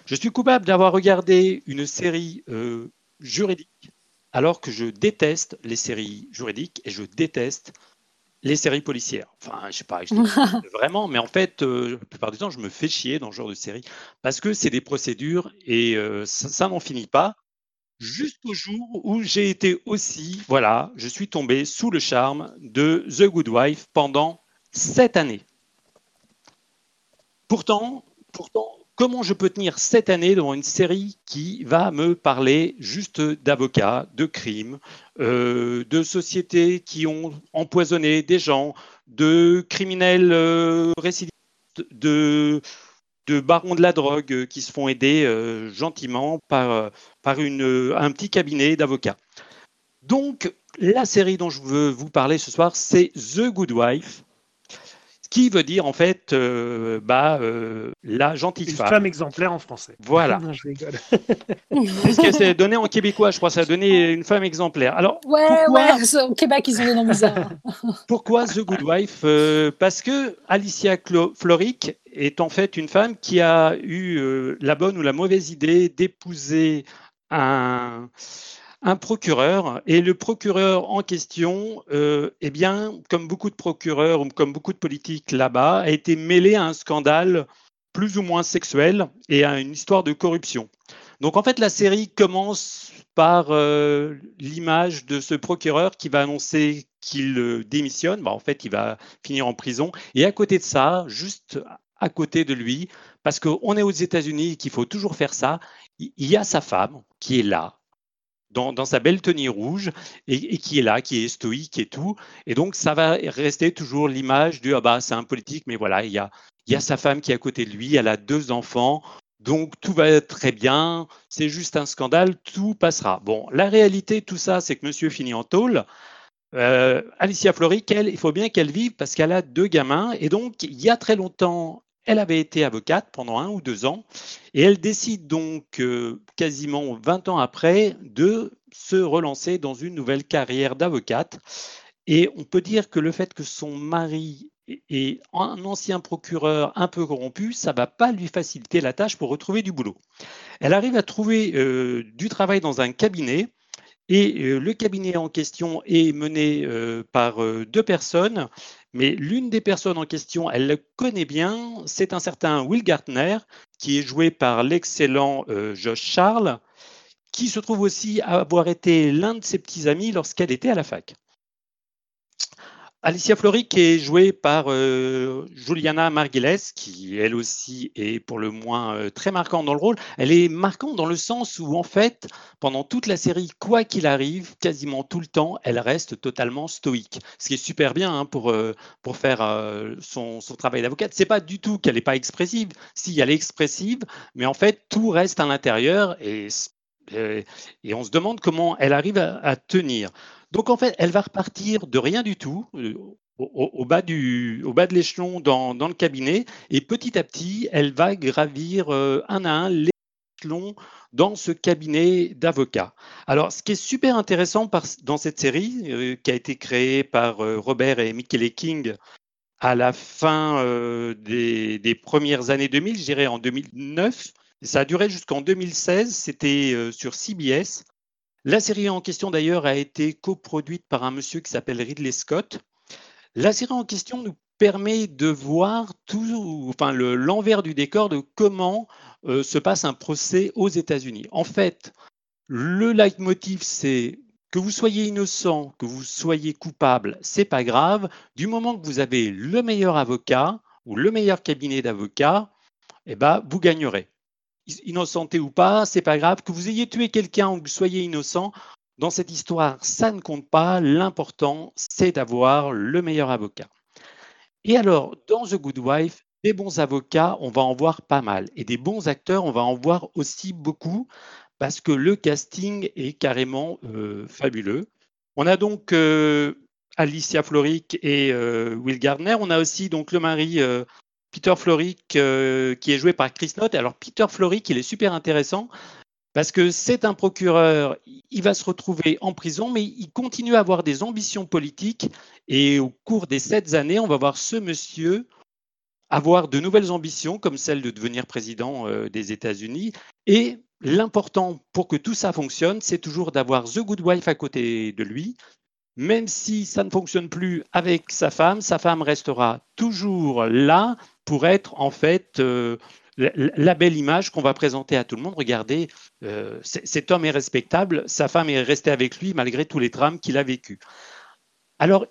[SPEAKER 2] Je suis coupable d'avoir regardé une série euh, juridique alors que je déteste les séries juridiques et je déteste les séries policières. Enfin, je sais pas, je [LAUGHS] vraiment, mais en fait, euh, la plupart du temps, je me fais chier dans ce genre de série parce que c'est des procédures et euh, ça, ça n'en finit pas. Jusqu'au jour où j'ai été aussi, voilà, je suis tombé sous le charme de The Good Wife pendant sept années. Pourtant, pourtant, comment je peux tenir sept années devant une série qui va me parler juste d'avocats, de crimes, euh, de sociétés qui ont empoisonné des gens, de criminels euh, récidivistes, de, barons de la drogue qui se font aider euh, gentiment par, par une, un petit cabinet d'avocats. Donc, la série dont je veux vous parler ce soir, c'est The Good Wife. Ce qui veut dire en fait euh, bah, euh, la gentille
[SPEAKER 1] Une
[SPEAKER 2] femme.
[SPEAKER 1] femme exemplaire en français.
[SPEAKER 2] Voilà. [LAUGHS]
[SPEAKER 1] Non, je rigole. [LAUGHS]
[SPEAKER 2] Puisque c'est donné en québécois, je crois, ça a donné une femme exemplaire. Alors,
[SPEAKER 4] Ouais,
[SPEAKER 2] Pourquoi [LAUGHS]
[SPEAKER 4] ouais, au Québec, ils ont des noms bizarres.
[SPEAKER 2] pourquoi The Good Wife Euh, Parce que Alicia Clo- Florrick est en fait une femme qui a eu euh, la bonne ou la mauvaise idée d'épouser un, un procureur. Et le procureur en question, euh, eh bien, comme beaucoup de procureurs ou comme beaucoup de politiques là-bas, a été mêlé à un scandale plus ou moins sexuel et à une histoire de corruption. Donc en fait, la série commence par euh, l'image de ce procureur qui va annoncer qu'il euh, démissionne. Bah, en fait, il va finir en prison. Et à côté de ça, juste à côté de lui, parce qu'on est aux États-Unis et qu'il faut toujours faire ça, il il y a sa femme qui est là, dans, sa belle tenue rouge, et, et qui est là, qui est stoïque et tout. Et donc, ça va rester toujours l'image du ah bah, c'est un politique, mais voilà, il y a, il y a sa femme qui est à côté de lui, elle a deux enfants. Donc tout va très bien, c'est juste un scandale, tout passera. Bon, la réalité, tout ça, c'est que monsieur finit en tôle. Euh, Alicia Floric, elle, il faut bien qu'elle vive parce qu'elle a deux gamins. Et donc, il y a très longtemps, elle avait été avocate pendant un ou deux ans. Et elle décide donc, euh, quasiment 20 ans après, de se relancer dans une nouvelle carrière d'avocate. Et on peut dire que le fait que son mari est un ancien procureur un peu corrompu, ça va pas lui faciliter la tâche pour retrouver du boulot. Elle arrive à trouver euh, du travail dans un cabinet et euh, le cabinet en question est mené par deux personnes, mais l'une des personnes en question, elle le connaît bien, c'est un certain Will Gartner, qui est joué par l'excellent euh, Josh Charles, qui se trouve aussi avoir été l'un de ses petits amis lorsqu'elle était à la fac. Alicia Floric est jouée par euh, Juliana Margulies, qui elle aussi est pour le moins euh, très marquante dans le rôle. Elle est marquante dans le sens où, en fait, pendant toute la série, quoi qu'il arrive, quasiment tout le temps, elle reste totalement stoïque. Ce qui est super bien hein, pour, euh, pour faire son, son travail d'avocate. C'est pas du tout qu'elle n'est pas expressive. Si, elle est expressive, mais en fait, tout reste à l'intérieur et, et, on se demande comment elle arrive à tenir. Donc en fait, elle va repartir de rien du tout, euh, au, bas, de l'échelon dans, le cabinet, et petit à petit, elle va gravir euh, un à un l'échelon dans ce cabinet d'avocats. Alors, ce qui est super intéressant dans cette série, euh, qui a été créée par Robert et Michele King à la fin des, des premières années 2000, je dirais en 2009, ça a duré jusqu'en 2016, c'était sur CBS. La série en question, d'ailleurs, a été coproduite par un monsieur qui s'appelle Ridley Scott. La série en question nous permet de voir tout, enfin, le- l'envers du décor de comment euh, se passe un procès aux États-Unis. En fait, le leitmotiv, c'est que vous soyez innocent, que vous soyez coupable, c'est pas grave. Du moment que vous avez le meilleur avocat ou le meilleur cabinet d'avocats, eh ben, vous gagnerez innocenté ou pas, c'est pas grave. Que vous ayez tué quelqu'un ou que vous soyez innocent, dans cette histoire, ça ne compte pas. L'important, c'est d'avoir le meilleur avocat. Et alors, dans The Good Wife, des bons avocats, on va en voir pas mal. Et des bons acteurs, on va en voir aussi beaucoup parce que le casting est carrément euh, fabuleux. On a donc euh, Alicia Florrick et euh, Will Gardner. On a aussi donc le mari Peter Florrick, euh, qui est joué par Chris Knott. Alors, Peter Florrick, il est super intéressant parce que c'est un procureur, il va se retrouver en prison, mais il continue à avoir des ambitions politiques. Et au cours des sept années, on va voir ce monsieur avoir de nouvelles ambitions, comme celle de devenir président euh, des États-Unis. Et l'important pour que tout ça fonctionne, c'est toujours d'avoir The Good Wife à côté de lui, même si ça ne fonctionne plus avec sa femme, sa femme restera toujours là pour être en fait euh, la, belle image qu'on va présenter à tout le monde. Regardez, euh, cet homme est respectable, sa femme est restée avec lui malgré tous les drames qu'il a vécus. Alors,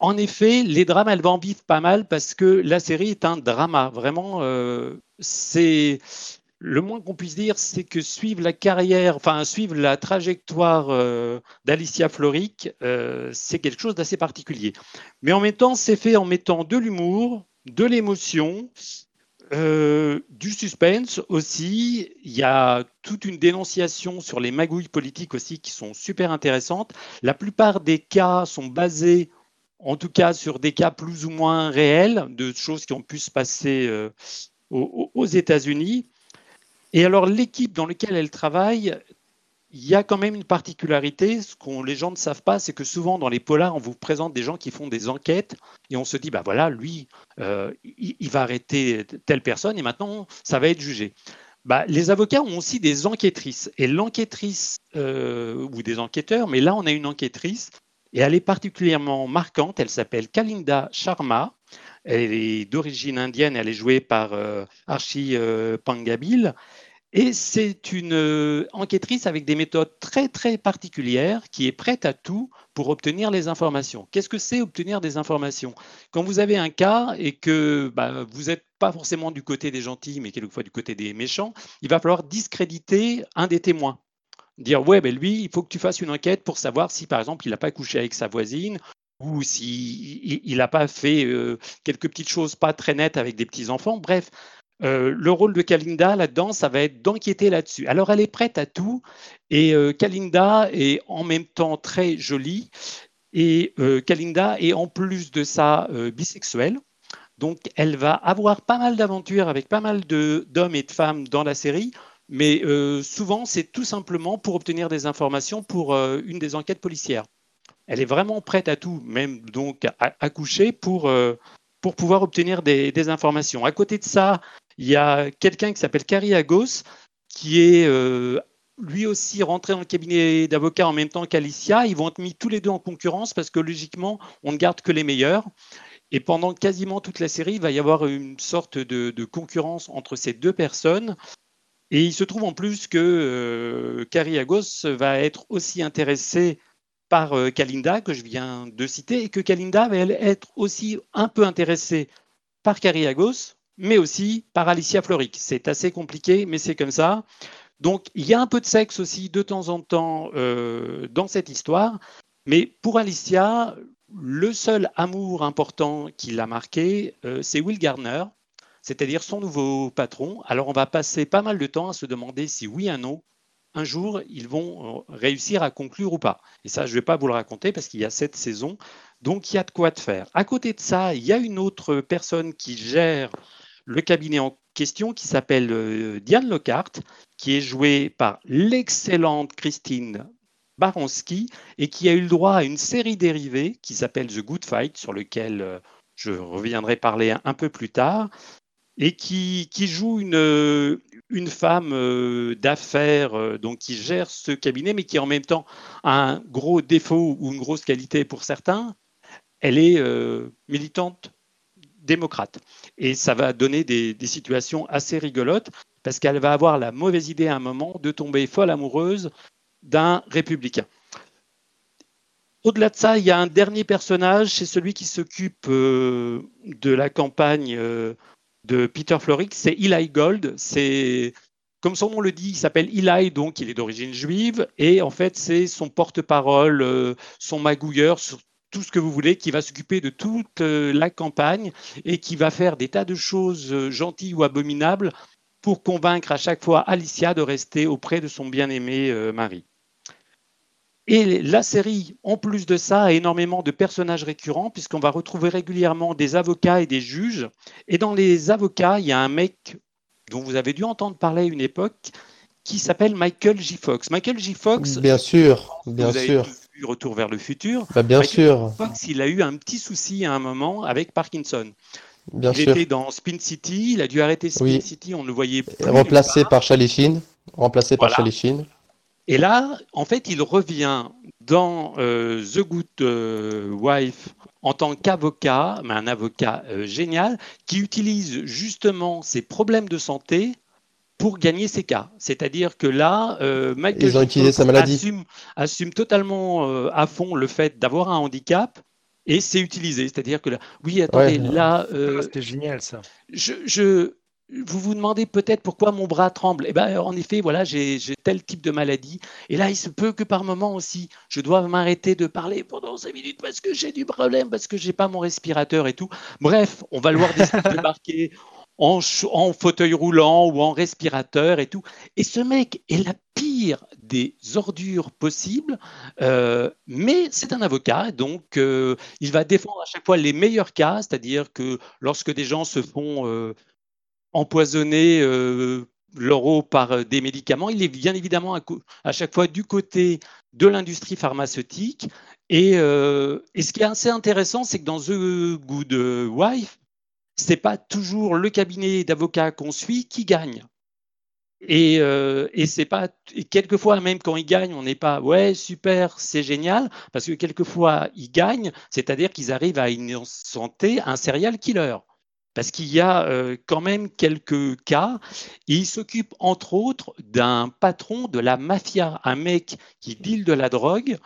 [SPEAKER 2] en effet, les drames, elles vont vivre pas mal parce que la série est un drama. Vraiment, euh, c'est le moins qu'on puisse dire, c'est que suivre la carrière, enfin suivre la trajectoire euh, d'Alicia Florrick, euh, c'est quelque chose d'assez particulier. Mais en même temps, c'est fait en mettant de l'humour, de l'émotion, euh, du suspense aussi. Il y a toute une dénonciation sur les magouilles politiques aussi qui sont super intéressantes. La plupart des cas sont basés en tout cas sur des cas plus ou moins réels, de choses qui ont pu se passer aux, États-Unis. Et alors l'équipe dans laquelle elle travaille, il y a quand même une particularité, ce que les gens ne savent pas, c'est que souvent dans les polars, on vous présente des gens qui font des enquêtes et on se dit, bah voilà, lui, euh, il, va arrêter telle personne et maintenant, ça va être jugé. Bah, les avocats ont aussi des enquêtrices. Et l'enquêtrice, euh, ou des enquêteurs, mais là on a une enquêtrice, et elle est particulièrement marquante, elle s'appelle Kalinda Sharma, elle est d'origine indienne, elle est jouée par euh, Archie euh, Pangabil, et c'est une enquêtrice avec des méthodes très très particulières qui est prête à tout pour obtenir les informations. Qu'est-ce que c'est obtenir des informations? Quand vous avez un cas et que bah, vous n'êtes pas forcément du côté des gentils, mais quelquefois du côté des méchants, il va falloir discréditer un des témoins. Dire, ouais, ben lui, il faut que tu fasses une enquête pour savoir si, par exemple, il n'a pas couché avec sa voisine ou s'il n'a pas fait euh, quelques petites choses pas très nettes avec des petits-enfants. Bref, euh, le rôle de Kalinda là-dedans, ça va être d'enquêter là-dessus. Alors, elle est prête à tout et euh, Kalinda est en même temps très jolie et euh, Kalinda est en plus de ça bisexuelle. Donc, elle va avoir pas mal d'aventures avec pas mal d'hommes et de femmes dans la série, mais souvent, c'est tout simplement pour obtenir des informations pour une des enquêtes policières. Elle est vraiment prête à tout, même donc à, coucher pour, pour pouvoir obtenir des, informations. À côté de ça, il y a quelqu'un qui s'appelle Carrie Agos, qui est euh, lui aussi rentré dans le cabinet d'avocats en même temps qu'Alicia. Ils vont être mis tous les deux en concurrence parce que logiquement, on ne garde que les meilleurs. Et pendant quasiment toute la série, il va y avoir une sorte de, concurrence entre ces deux personnes. Et il se trouve en plus que euh, Carrie Agos va être aussi intéressée par euh, Kalinda, que je viens de citer, et que Kalinda va être aussi un peu intéressée par Carrie Agos, mais aussi par Alicia Floric. C'est assez compliqué, mais c'est comme ça. Donc, il y a un peu de sexe aussi de temps en temps euh, dans cette histoire. Mais pour Alicia, le seul amour important qui l'a marqué, euh, c'est Will Garner, c'est-à-dire son nouveau patron. Alors, on va passer pas mal de temps à se demander si oui ou non, un jour, ils vont euh, réussir à conclure ou pas. Et ça, je ne vais pas vous le raconter parce qu'il y a cette saison. Donc, il y a de quoi de faire. À côté de ça, il y a une autre personne qui gère le cabinet en question qui s'appelle euh, Diane Lockhart, qui est jouée par l'excellente Christine Baranski et qui a eu le droit à une série dérivée qui s'appelle The Good Fight, sur lequel euh, je reviendrai parler un, peu plus tard, et qui, joue une, une femme euh, d'affaires qui gère ce cabinet, mais qui en même temps a un gros défaut ou une grosse qualité pour certains. Elle est militante démocrate. Et ça va donner des, situations assez rigolotes parce qu'elle va avoir la mauvaise idée à un moment de tomber folle amoureuse d'un républicain. Au-delà de ça, il y a un dernier personnage, c'est celui qui s'occupe euh, de la campagne euh, de Peter Florrick, c'est Eli Gold. C'est comme son nom le dit, il s'appelle Eli, donc il est d'origine juive, et en fait c'est son porte-parole, euh, son magouilleur, tout ce que vous voulez, qui va s'occuper de toute euh, la campagne et qui va faire des tas de choses euh, gentilles ou abominables pour convaincre à chaque fois Alicia de rester auprès de son bien-aimé euh, mari. Et la série, en plus de ça, a énormément de personnages récurrents, puisqu'on va retrouver régulièrement des avocats et des juges. Et dans les avocats, il y a un mec dont vous avez dû entendre parler à une époque, qui s'appelle Michael J. Fox. Michael J. Fox.
[SPEAKER 3] Bien sûr, bien sûr.
[SPEAKER 2] Retour vers le futur.
[SPEAKER 3] Bah, bien sûr.
[SPEAKER 2] Fox, il a eu un petit souci à un moment avec Parkinson.
[SPEAKER 3] Bien
[SPEAKER 2] il était dans Spin City, il a dû arrêter Spin City, on ne le voyait plus.
[SPEAKER 3] Remplacé par Charlie Sheen. Remplacé par Charlie Sheen.
[SPEAKER 2] Et là, en fait, il revient dans euh, The Good euh, Wife en tant qu'avocat, mais un avocat euh, génial, qui utilise justement ses problèmes de santé pour gagner ses cas. C'est-à-dire que là, euh, Michael Assume, assume, totalement euh, à fond le fait d'avoir un handicap et c'est utilisé. C'est-à-dire que là, oui, attendez, là.
[SPEAKER 1] Euh, C'était génial ça.
[SPEAKER 2] Je, vous vous demandez peut-être pourquoi mon bras tremble. Eh ben, en effet, voilà, j'ai tel type de maladie. Et là, il se peut que par moment aussi, je dois m'arrêter de parler pendant 5 minutes parce que j'ai du problème, parce que j'ai pas mon respirateur et tout. Bref, on va le voir [LAUGHS] débarquer en, fauteuil roulant ou en respirateur et tout. Et ce mec est la pire des ordures possibles, euh, mais c'est un avocat, donc euh, il va défendre à chaque fois les meilleurs cas, c'est-à-dire que lorsque des gens se font euh, empoisonner leur eau par des médicaments, il est bien évidemment à, chaque fois du côté de l'industrie pharmaceutique. Et, et, ce qui est assez intéressant, c'est que dans The Good Wife, c'est pas toujours le cabinet d'avocats qu'on suit qui gagne. Et, euh, et c'est pas quelquefois même quand ils gagnent, on n'est pas ouais super, c'est génial parce que quelquefois ils gagnent, c'est-à-dire qu'ils arrivent à innocenter un serial killer. Parce qu'il y a euh, quand même quelques cas. il s'occupe entre autres d'un patron de la mafia, un mec qui deal de la drogue.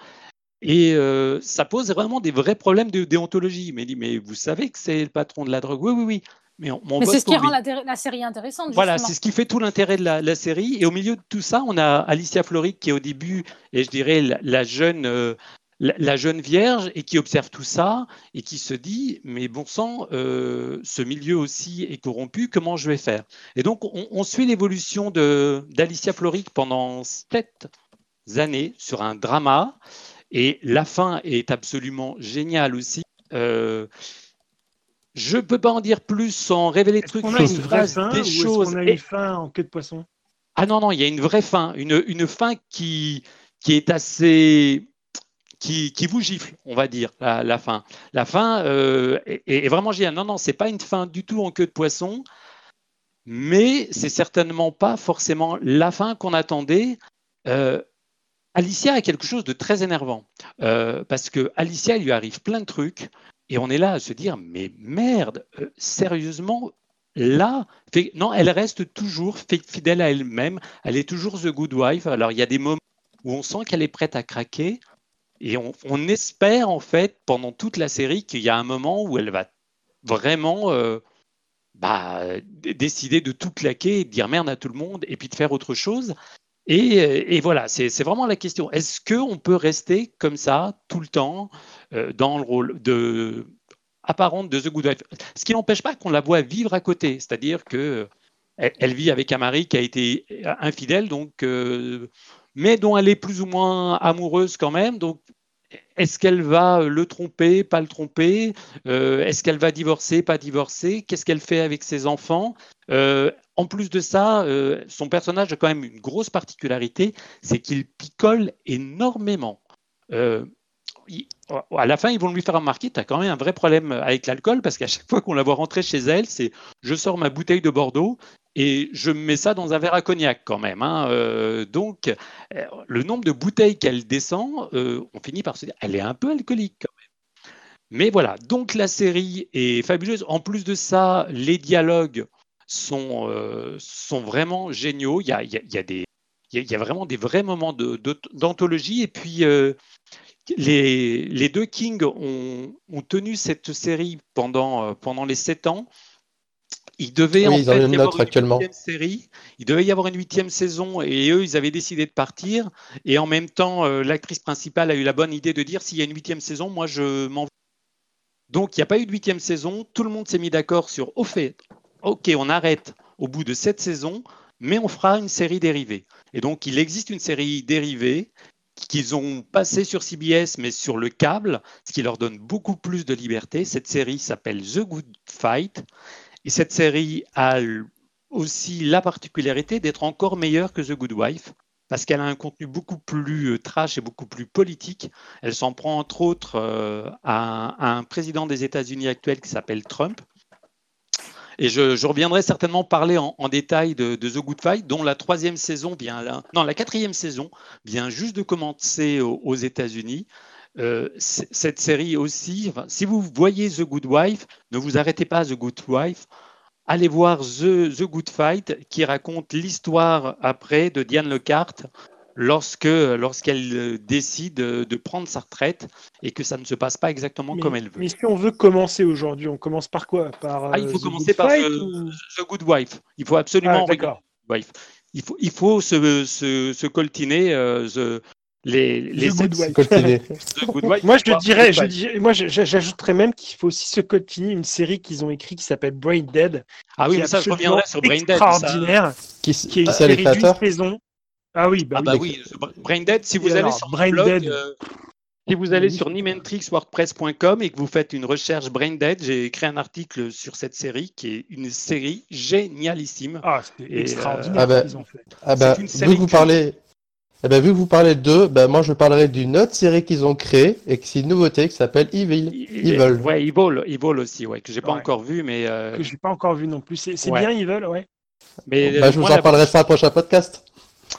[SPEAKER 2] Et euh, ça pose vraiment des vrais problèmes de déontologie. Mais, mais vous savez que c'est le patron de la drogue Oui, oui, oui.
[SPEAKER 4] Mais, c'est ce qui rend la, série intéressante.
[SPEAKER 2] Voilà, c'est ce qui fait tout l'intérêt de la, série. Et au milieu de tout ça, on a Alicia Floride qui est au début, et je dirais la, jeune, euh, la, jeune vierge, et qui observe tout ça et qui se dit mais bon sang, euh, ce milieu aussi est corrompu. Comment je vais faire? Et donc on, suit l'évolution d'Alicia Floride pendant sept années sur un drama, et la fin est absolument géniale aussi. Euh, je ne peux pas en dire plus sans révéler
[SPEAKER 1] des trucs. On a une vraie fin des choses. On a une fin en queue de poisson?
[SPEAKER 2] Ah non, non, il y a une vraie fin. Une, une fin qui, qui est assez. Qui, qui, vous gifle, on va dire, la, la fin. La fin euh, est, vraiment géniale. Non, non, c'est pas une fin du tout en queue de poisson, mais c'est certainement pas forcément la fin qu'on attendait. Euh, Alicia a quelque chose de très énervant euh, parce que Alicia, lui arrive plein de trucs. Et on est là à se dire, mais merde, euh, sérieusement, là, non, elle reste toujours fidèle à elle-même, elle est toujours the good wife. Alors il y a des moments où on sent qu'elle est prête à craquer, et on, espère en fait pendant toute la série qu'il y a un moment où elle va vraiment euh, bah, décider de tout claquer, de dire merde à tout le monde, et puis de faire autre chose. Et, et voilà, c'est vraiment la question. Est-ce qu'on peut rester comme ça tout le temps euh, dans le rôle de apparente de The Good Wife? Ce qui n'empêche pas qu'on la voit vivre à côté, c'est-à-dire que elle, vit avec un mari qui a été infidèle, donc, euh, mais dont elle est plus ou moins amoureuse quand même. Donc, est-ce qu'elle va le tromper, pas le tromper? Euh, Est-ce qu'elle va divorcer, pas divorcer? Qu'est-ce qu'elle fait avec ses enfants? En plus de ça, son personnage a quand même une grosse particularité, c'est qu'il picole énormément à la fin, ils vont lui faire remarquer, tu as quand même un vrai problème avec l'alcool, parce qu'à chaque fois qu'on la voit rentrer chez elle, c'est je sors ma bouteille de Bordeaux et je mets ça dans un verre à cognac quand même. Hein. Euh, donc, euh, le nombre de bouteilles qu'elle descend, euh, on finit par se dire, elle est un peu alcoolique quand même. Mais voilà, donc la série est fabuleuse. En plus de ça, les dialogues sont, sont vraiment géniaux. Il y a, il y a, des, il y a vraiment des vrais moments d'anthologie. et puis, les, deux Kings ont, tenu cette série pendant, euh, pendant les sept ans. Il devait en fait y avoir une huitième série. Il devait y avoir une huitième saison et eux, ils avaient décidé de partir. Et en même temps, euh, l'actrice principale a eu la bonne idée de dire s'il y a une huitième saison, moi je m'en vais. Donc il n'y a pas eu de huitième saison. Tout le monde s'est mis d'accord sur au fait, ok, on arrête au bout de cette saison, mais on fera une série dérivée. Et donc il existe une série dérivée qu'ils ont passé sur CBS, mais sur le câble, ce qui leur donne beaucoup plus de liberté. Cette série s'appelle The Good Fight. Et cette série a aussi la particularité d'être encore meilleure que The Good Wife, parce qu'elle a un contenu beaucoup plus euh, trash et beaucoup plus politique. Elle s'en prend entre autres euh, à un président des États-Unis actuel qui s'appelle Trump, et je, reviendrai certainement parler en, détail de, The Good Fight, dont la troisième saison vient, non, la quatrième saison vient juste de commencer aux, États-Unis. Euh, cette série aussi, si vous voyez The Good Wife, ne vous arrêtez pas à The Good Wife. Allez voir The, The Good Fight qui raconte l'histoire après de Diane Lecarte lorsque lorsqu'elle euh, décide de prendre sa retraite et que ça ne se passe pas exactement comme elle veut.
[SPEAKER 1] Mais si on veut commencer aujourd'hui, on commence par quoi? Par
[SPEAKER 2] ah, il faut euh, commencer par the, Good Wife. Il faut absolument ah, Wife. Il faut il faut se, se, se coltiner euh, the, les, les [LAUGHS]
[SPEAKER 1] good wife. moi, je dirais, je dirais, moi, j'ajouterais même qu'il faut aussi se coltiner une série qu'ils ont écrite qui s'appelle Brain Dead.
[SPEAKER 2] Ah oui, mais ça, je reviendrai sur Brain Dead.
[SPEAKER 1] Extraordinaire, qui, qui est une série d'une saison Ah oui, bah,
[SPEAKER 2] ah bah oui, Braindead, si vous allez sur Brain blog, euh, si vous allez sur nimentrixwordpress.com et que vous faites une recherche Braindead, j'ai écrit un article sur cette série qui est une série génialissime.
[SPEAKER 1] Ah, c'est extraordinaire. Euh, ah
[SPEAKER 3] bah,
[SPEAKER 1] ont fait.
[SPEAKER 3] Ah bah, vu que vous parlez, eh ben, vu que vous parlez d'eux, ben, moi je parlerai d'une autre série qu'ils ont créée et qui c'est une nouveauté qui s'appelle Evil.
[SPEAKER 2] Evil. Ouais, Evil, Evil aussi, ouais, que j'ai pas encore vu, mais. Euh...
[SPEAKER 1] Que j'ai pas encore vu non plus. C'est bien Evil, ouais.
[SPEAKER 3] Mais, ben, je vous en parlerai sur un prochain podcast.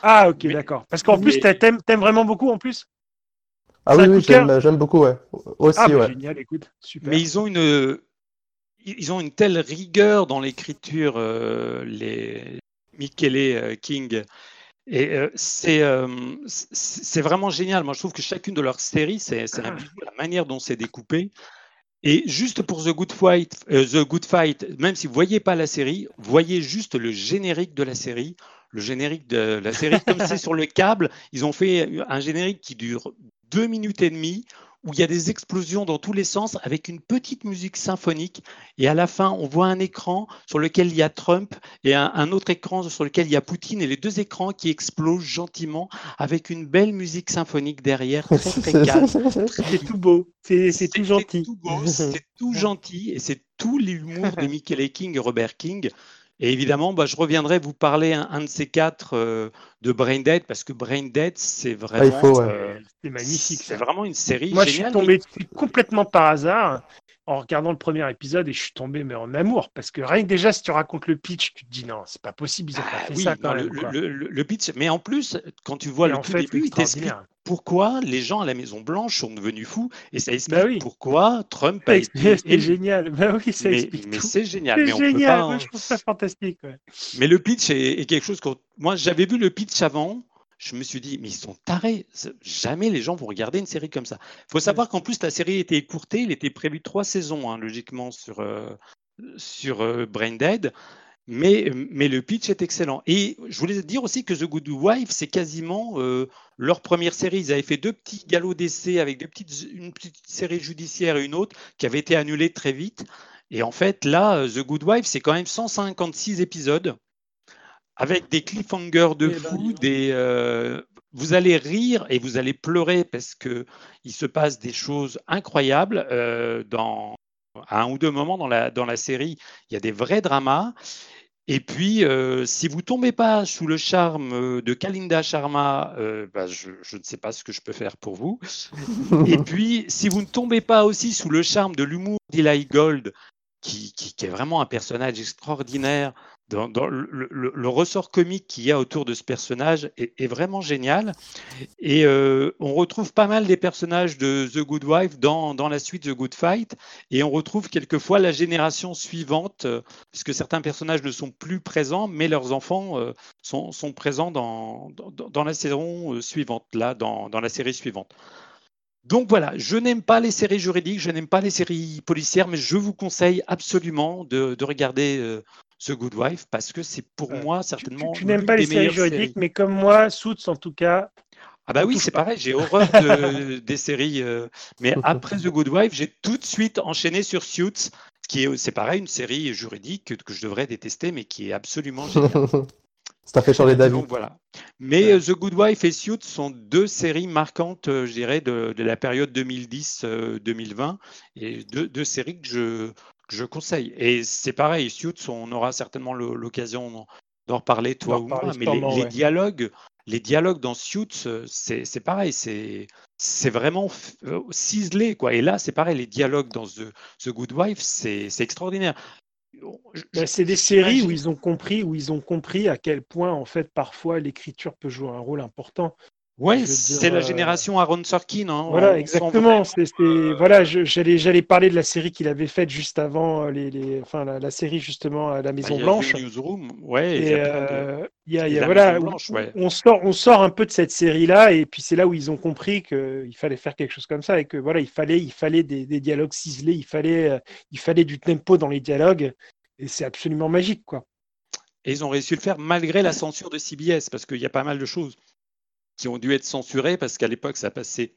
[SPEAKER 1] Ah, ok, d'accord. Parce qu'en plus, t'aimes aimes vraiment beaucoup en plus
[SPEAKER 3] Ah oui, oui j'aime beaucoup, ouais. Aussi, ah, bah, ouais.
[SPEAKER 1] Génial, écoute, super.
[SPEAKER 2] Mais ils ont une. Ils ont une telle rigueur dans l'écriture, euh, les Michele euh, King et euh, euh, c'est vraiment génial. Moi, je trouve que chacune de leurs séries, c'est la, [COUGHS] la, manière dont c'est découpé. Et juste pour The Good Fight, euh, The Good Fight, même si vous voyez pas la série, voyez juste le générique de la série. Le générique de la série, comme c'est [LAUGHS] sur le câble, ils ont fait un générique qui dure deux minutes et demie où il y a des explosions dans tous les sens avec une petite musique symphonique. Et à la fin, on voit un écran sur lequel il y a Trump et un, autre écran sur lequel il y a Poutine et les deux écrans qui explosent gentiment avec une belle musique symphonique derrière, très [LAUGHS] très calme.
[SPEAKER 1] C'est tout beau, c'est tout gentil.
[SPEAKER 2] C'est tout [LAUGHS] gentil et c'est tout l'humour de Michael King et Robert King. Et évidemment, bah, je reviendrai vous parler un, de ces quatre euh, de Brain Dead parce que Brain Dead, c'est ah, vraiment,
[SPEAKER 1] euh, c'est magnifique.
[SPEAKER 2] C'est vraiment une série.
[SPEAKER 1] Moi,
[SPEAKER 2] je
[SPEAKER 1] suis tombé complètement par hasard en regardant le premier épisode et je suis tombé mais en amour parce que rien que déjà si tu racontes le pitch, tu te dis non, c'est pas possible, ils ont pas ah fait ça quand même.
[SPEAKER 2] Le, pitch, mais en plus, quand tu vois le tout début, il t'explique pourquoi les gens à la Maison Blanche sont devenus fous et ça explique bah pourquoi Trump a été.
[SPEAKER 1] C'est génial, bah oui, ça
[SPEAKER 2] mais,
[SPEAKER 1] explique
[SPEAKER 2] mais c'est génial.
[SPEAKER 1] C'est génial, Moi, je trouve ça fantastique.
[SPEAKER 2] Mais le pitch est, quelque chose que moi j'avais vu le pitch avant je me suis dit, mais ils sont tarés. Jamais les gens vont regarder une série comme ça. Il faut savoir qu'en plus, la série était écourtée. Il était prévu trois saisons, hein, logiquement, sur, euh, sur euh, Brain Dead. Mais, mais le pitch est excellent. Et je voulais dire aussi que The Good Wife, c'est quasiment euh, leur première série. Ils avaient fait deux petits galops d'essai avec deux petites, une petite série judiciaire et une autre qui avait été annulée très vite. Et en fait, là, The Good Wife, c'est quand même 156 épisodes avec des cliffhangers de eh ben, fou, des, euh, vous allez rire et vous allez pleurer parce que il se passe des choses incroyables euh, dans à un ou deux moments dans la, dans la série. Il y a des vrais dramas. Et puis, euh, si vous tombez pas sous le charme de Kalinda Sharma, bah, je, je, ne sais pas ce que je peux faire pour vous. Et [LAUGHS] puis, si vous ne tombez pas aussi sous le charme de l'humour d'Eli Gold, qui, qui, qui, est vraiment un personnage extraordinaire, le, ressort comique qu'il y a autour de ce personnage est, vraiment génial. Et euh, on retrouve pas mal des personnages de The Good Wife dans, dans, la suite The Good Fight. Et on retrouve quelquefois la génération suivante, euh, puisque certains personnages ne sont plus présents, mais leurs enfants euh, sont, présents dans, dans, la saison suivante, là, dans, dans la série suivante. Donc voilà, je n'aime pas les séries juridiques, je n'aime pas les séries policières, mais je vous conseille absolument de, de regarder The Good Wife parce que c'est pour moi certainement.
[SPEAKER 1] Tu, n'aimes pas les séries juridiques, mais comme moi, Suits en tout cas.
[SPEAKER 2] Ah bah oui, c'est pareil, j'ai horreur [LAUGHS] des séries. Euh, mais [LAUGHS] après The Good Wife, j'ai tout de suite enchaîné sur Suits, qui est, c'est pareil, une série juridique que, je devrais détester, mais qui est absolument [LAUGHS] géniale.
[SPEAKER 3] Ça fait changer d'avis.
[SPEAKER 2] Voilà. Mais euh, The Good Wife et Suits sont deux séries marquantes, euh, je dirais, de, la période 2010-2020 et deux, deux, séries que je, je conseille. Et c'est pareil, Suits, on aura certainement l'occasion d'en reparler, toi ou moi, mais les, dialogues, les dialogues dans Suits, c'est pareil, c'est vraiment euh, ciselé. Quoi. Et là, c'est pareil, les dialogues dans The, The Good Wife, c'est extraordinaire.
[SPEAKER 1] Bah, c'est des séries où ils ont compris, où ils ont compris à quel point en fait parfois l'écriture peut jouer un rôle important.
[SPEAKER 2] Oui, c'est la euh, génération Aaron Sorkin. Hein,
[SPEAKER 1] voilà, exactement. C'est, euh, voilà, j'allais, j'allais parler de la série qu'il avait faite juste avant euh, les, les enfin la, série justement à la Maison Blanche.
[SPEAKER 2] Newsroom, ouais. il
[SPEAKER 1] y a, y a voilà, on sort, on sort un peu de cette série-là, et puis c'est là où ils ont compris qu'il fallait faire quelque chose comme ça, et que voilà, il fallait, il fallait des, des dialogues ciselés, il fallait, il fallait du tempo dans les dialogues, et c'est absolument magique, quoi.
[SPEAKER 2] Et ils ont réussi à le faire malgré la censure de CBS, parce qu'il y a pas mal de choses qui ont dû être censurés parce qu'à l'époque, ça passait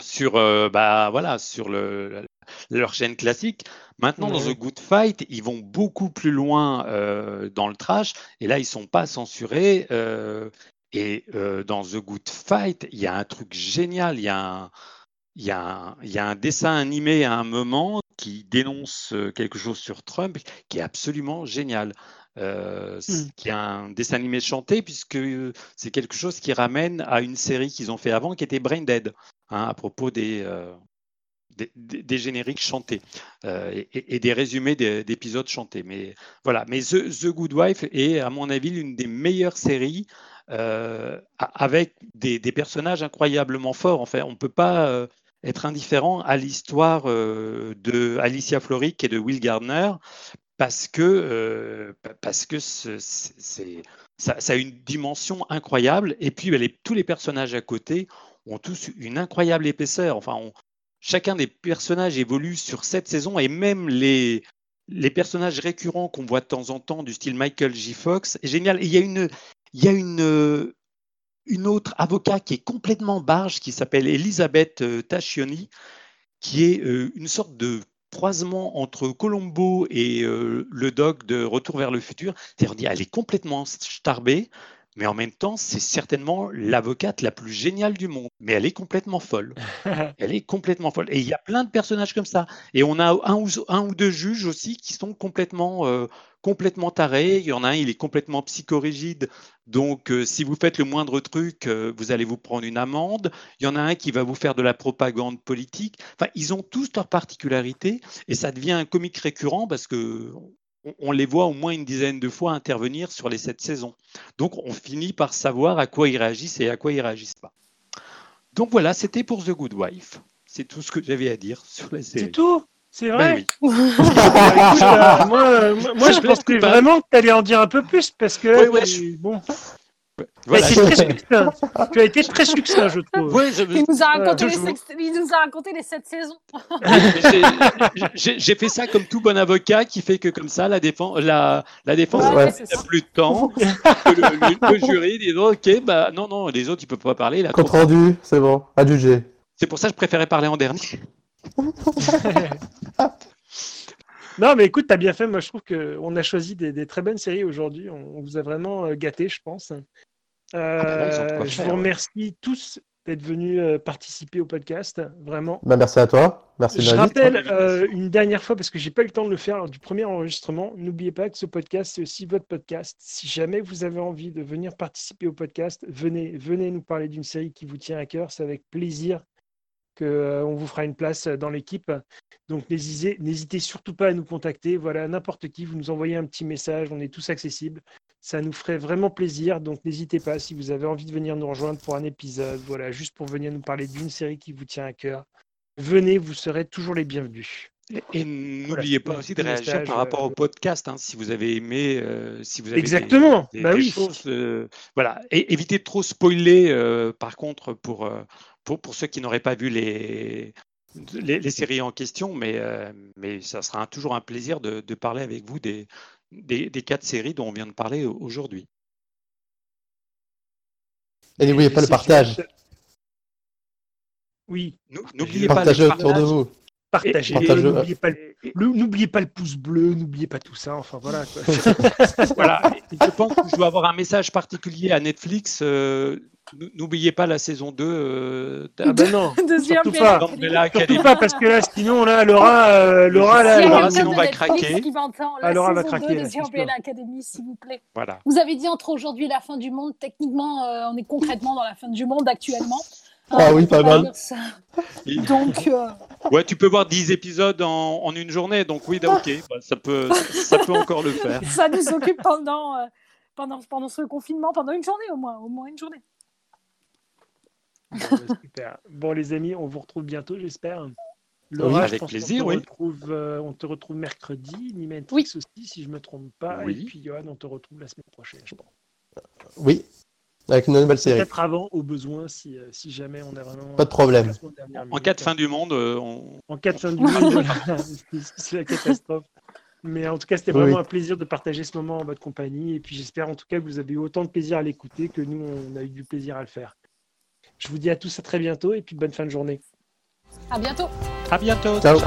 [SPEAKER 2] sur, euh, bah, voilà, sur le, leur chaîne classique. Maintenant, dans The Good Fight, ils vont beaucoup plus loin euh, dans le trash. Et là, ils sont pas censurés. Euh, Et dans The Good Fight, il y a un truc génial. Il y a un, il y, a il y, a un, dessin animé à un moment qui dénonce quelque chose sur Trump qui est absolument génial. Euh, mmh. qui est un dessin animé chanté, puisque c'est quelque chose qui ramène à une série qu'ils ont fait avant qui était Brain Dead, hein, à propos des, des, génériques chantés euh, et, des résumés d'épisodes chantés. Mais voilà, mais The, Good Wife est, à mon avis, l'une des meilleures séries euh, avec des, personnages incroyablement forts. Enfin, on ne peut pas euh, être indifférent à l'histoire de Alicia Florrick et de Will Gardner parce que, parce que ça, a une dimension incroyable. Et puis, tous les personnages à côté ont tous une incroyable épaisseur. Enfin, chacun des personnages évolue sur cette saison et même les, les personnages récurrents qu'on voit de temps en temps du style Michael J. Fox génial. il y a une, il y a une, une autre avocat qui est complètement barge qui s'appelle Elisabeth euh, Tascioni, qui est euh, une sorte de croisement entre Colombo et euh, le dog de Retour vers le futur. C'est-à-dire, elle est complètement starbée, mais en même temps, c'est certainement l'avocate la plus géniale du monde. Mais elle est complètement folle. [LAUGHS] elle est complètement folle. Et il y a plein de personnages comme ça. Et on a un ou, un ou deux juges aussi qui sont complètement, euh, complètement tarés. Il y en a un, il est complètement psychorigide. Donc, euh, si vous faites le moindre truc, euh, vous allez vous prendre une amende. Il y en a un qui va vous faire de la propagande politique. Enfin, ils ont tous leurs particularités. Et ça devient un comique récurrent parce que on les voit au moins une dizaine de fois intervenir sur les sept saisons. Donc on finit par savoir à quoi ils réagissent et à quoi ils réagissent pas. Donc voilà, c'était pour The Good Wife. C'est tout ce que j'avais à dire sur la série.
[SPEAKER 1] C'est tout C'est vrai [LAUGHS] ben euh, Moi, je, pense que vraiment que tu allais en dire un peu plus parce que oui, bon, Voilà. Tu as été très succinct, je trouve.
[SPEAKER 4] il, nous a raconté les il, nous a raconté les sept saisons. [LAUGHS]
[SPEAKER 2] J'ai fait ça comme tout bon avocat qui fait que comme ça, la défense, la, la défense n'a plus de temps. le, le, jury dit ok, bah non, non, les autres, ils ne peuvent pas parler.
[SPEAKER 3] Compte rendu, c'est bon, adjugé.
[SPEAKER 2] C'est pour ça que je préférais parler en dernier.
[SPEAKER 1] Non, mais écoute, tu as bien fait. Moi, je trouve qu'on a choisi des, des, très bonnes séries aujourd'hui. On, on, vous a vraiment euh, gâté, je pense. Ah, bah euh, je vous remercie tous d'être venus euh, participer au podcast, vraiment.
[SPEAKER 3] Bah, merci à toi. Merci.
[SPEAKER 1] Je rappelle euh, une dernière fois parce que j'ai pas eu le temps de le faire lors du premier enregistrement. N'oubliez pas que ce podcast c'est aussi votre podcast. Si jamais vous avez envie de venir participer au podcast, venez, venez nous parler d'une série qui vous tient à cœur. C'est avec plaisir qu'on on vous fera une place dans l'équipe. Donc n'hésitez surtout pas à nous contacter. Voilà, n'importe qui, vous nous envoyez un petit message. On est tous accessibles. Ça nous ferait vraiment plaisir, donc n'hésitez pas si vous avez envie de venir nous rejoindre pour un épisode, voilà, juste pour venir nous parler d'une série qui vous tient à cœur. Venez, vous serez toujours les bienvenus.
[SPEAKER 2] Et, n'oubliez pas aussi de réagir par rapport au euh, podcast, hein, si vous avez aimé, euh, si vous avez
[SPEAKER 1] exactement,
[SPEAKER 2] des, bah choses, euh, voilà. Et évitez de trop spoiler, par contre, pour, pour, pour ceux qui n'auraient pas vu les, les, séries en question, mais, mais ça sera toujours un plaisir de, de parler avec vous des, des, quatre séries dont on vient de parler aujourd'hui.
[SPEAKER 3] Et n'oubliez pas le partage.
[SPEAKER 1] Oui.
[SPEAKER 2] N'oubliez pas le partage
[SPEAKER 3] autour de vous.
[SPEAKER 1] Partagez, n'oubliez pas, le, pas le pouce bleu, n'oubliez pas tout ça, enfin voilà. [LAUGHS]
[SPEAKER 2] voilà, je pense que je dois avoir un message particulier à Netflix. Euh, n'oubliez pas la saison 2. Euh,
[SPEAKER 1] ah ben non, [LAUGHS] surtout pas. surtout pas, parce que là, sinon, là, Laura, euh, Laura, là,
[SPEAKER 2] Laura, sinon va craquer.
[SPEAKER 1] Ah, Laura va craquer.
[SPEAKER 4] Academy, s'il vous plaît. Voilà. Vous avez dit entre aujourd'hui et la fin du monde. Techniquement, on est concrètement dans la fin du monde actuellement.
[SPEAKER 3] Ah oui, pas mal.
[SPEAKER 4] Donc. Euh,
[SPEAKER 2] ouais, tu peux voir 10 épisodes en, en une journée, donc oui, ok, [LAUGHS] bah, ça, peut, ça peut encore le faire.
[SPEAKER 4] Ça nous occupe pendant, euh, pendant, pendant ce confinement, pendant une journée au moins, au moins une journée.
[SPEAKER 1] Bon, bah, super. Bon, les amis, on vous retrouve bientôt, j'espère. Laura,
[SPEAKER 2] avec plaisir, oui.
[SPEAKER 1] Retrouve, euh, on te retrouve mercredi, Nimentrix oui. aussi, si je ne me trompe pas. Et puis, Johan, on te retrouve la semaine prochaine, je pense.
[SPEAKER 3] Oui, avec une nouvelle série.
[SPEAKER 1] Peut-être avant, au besoin, si, euh, si jamais on a vraiment.
[SPEAKER 3] Pas de problème.
[SPEAKER 2] En cas de fin du monde, euh, on...
[SPEAKER 1] En cas de fin du monde, [LAUGHS] c'est la catastrophe. Mais en tout cas, c'était vraiment un plaisir de partager ce moment en votre compagnie. Et puis j'espère en tout cas que vous avez eu autant de plaisir à l'écouter que nous, on a eu du plaisir à le faire. Je vous dis à tous à très bientôt et puis bonne fin de journée.
[SPEAKER 4] À bientôt.
[SPEAKER 2] À bientôt.
[SPEAKER 3] Ciao.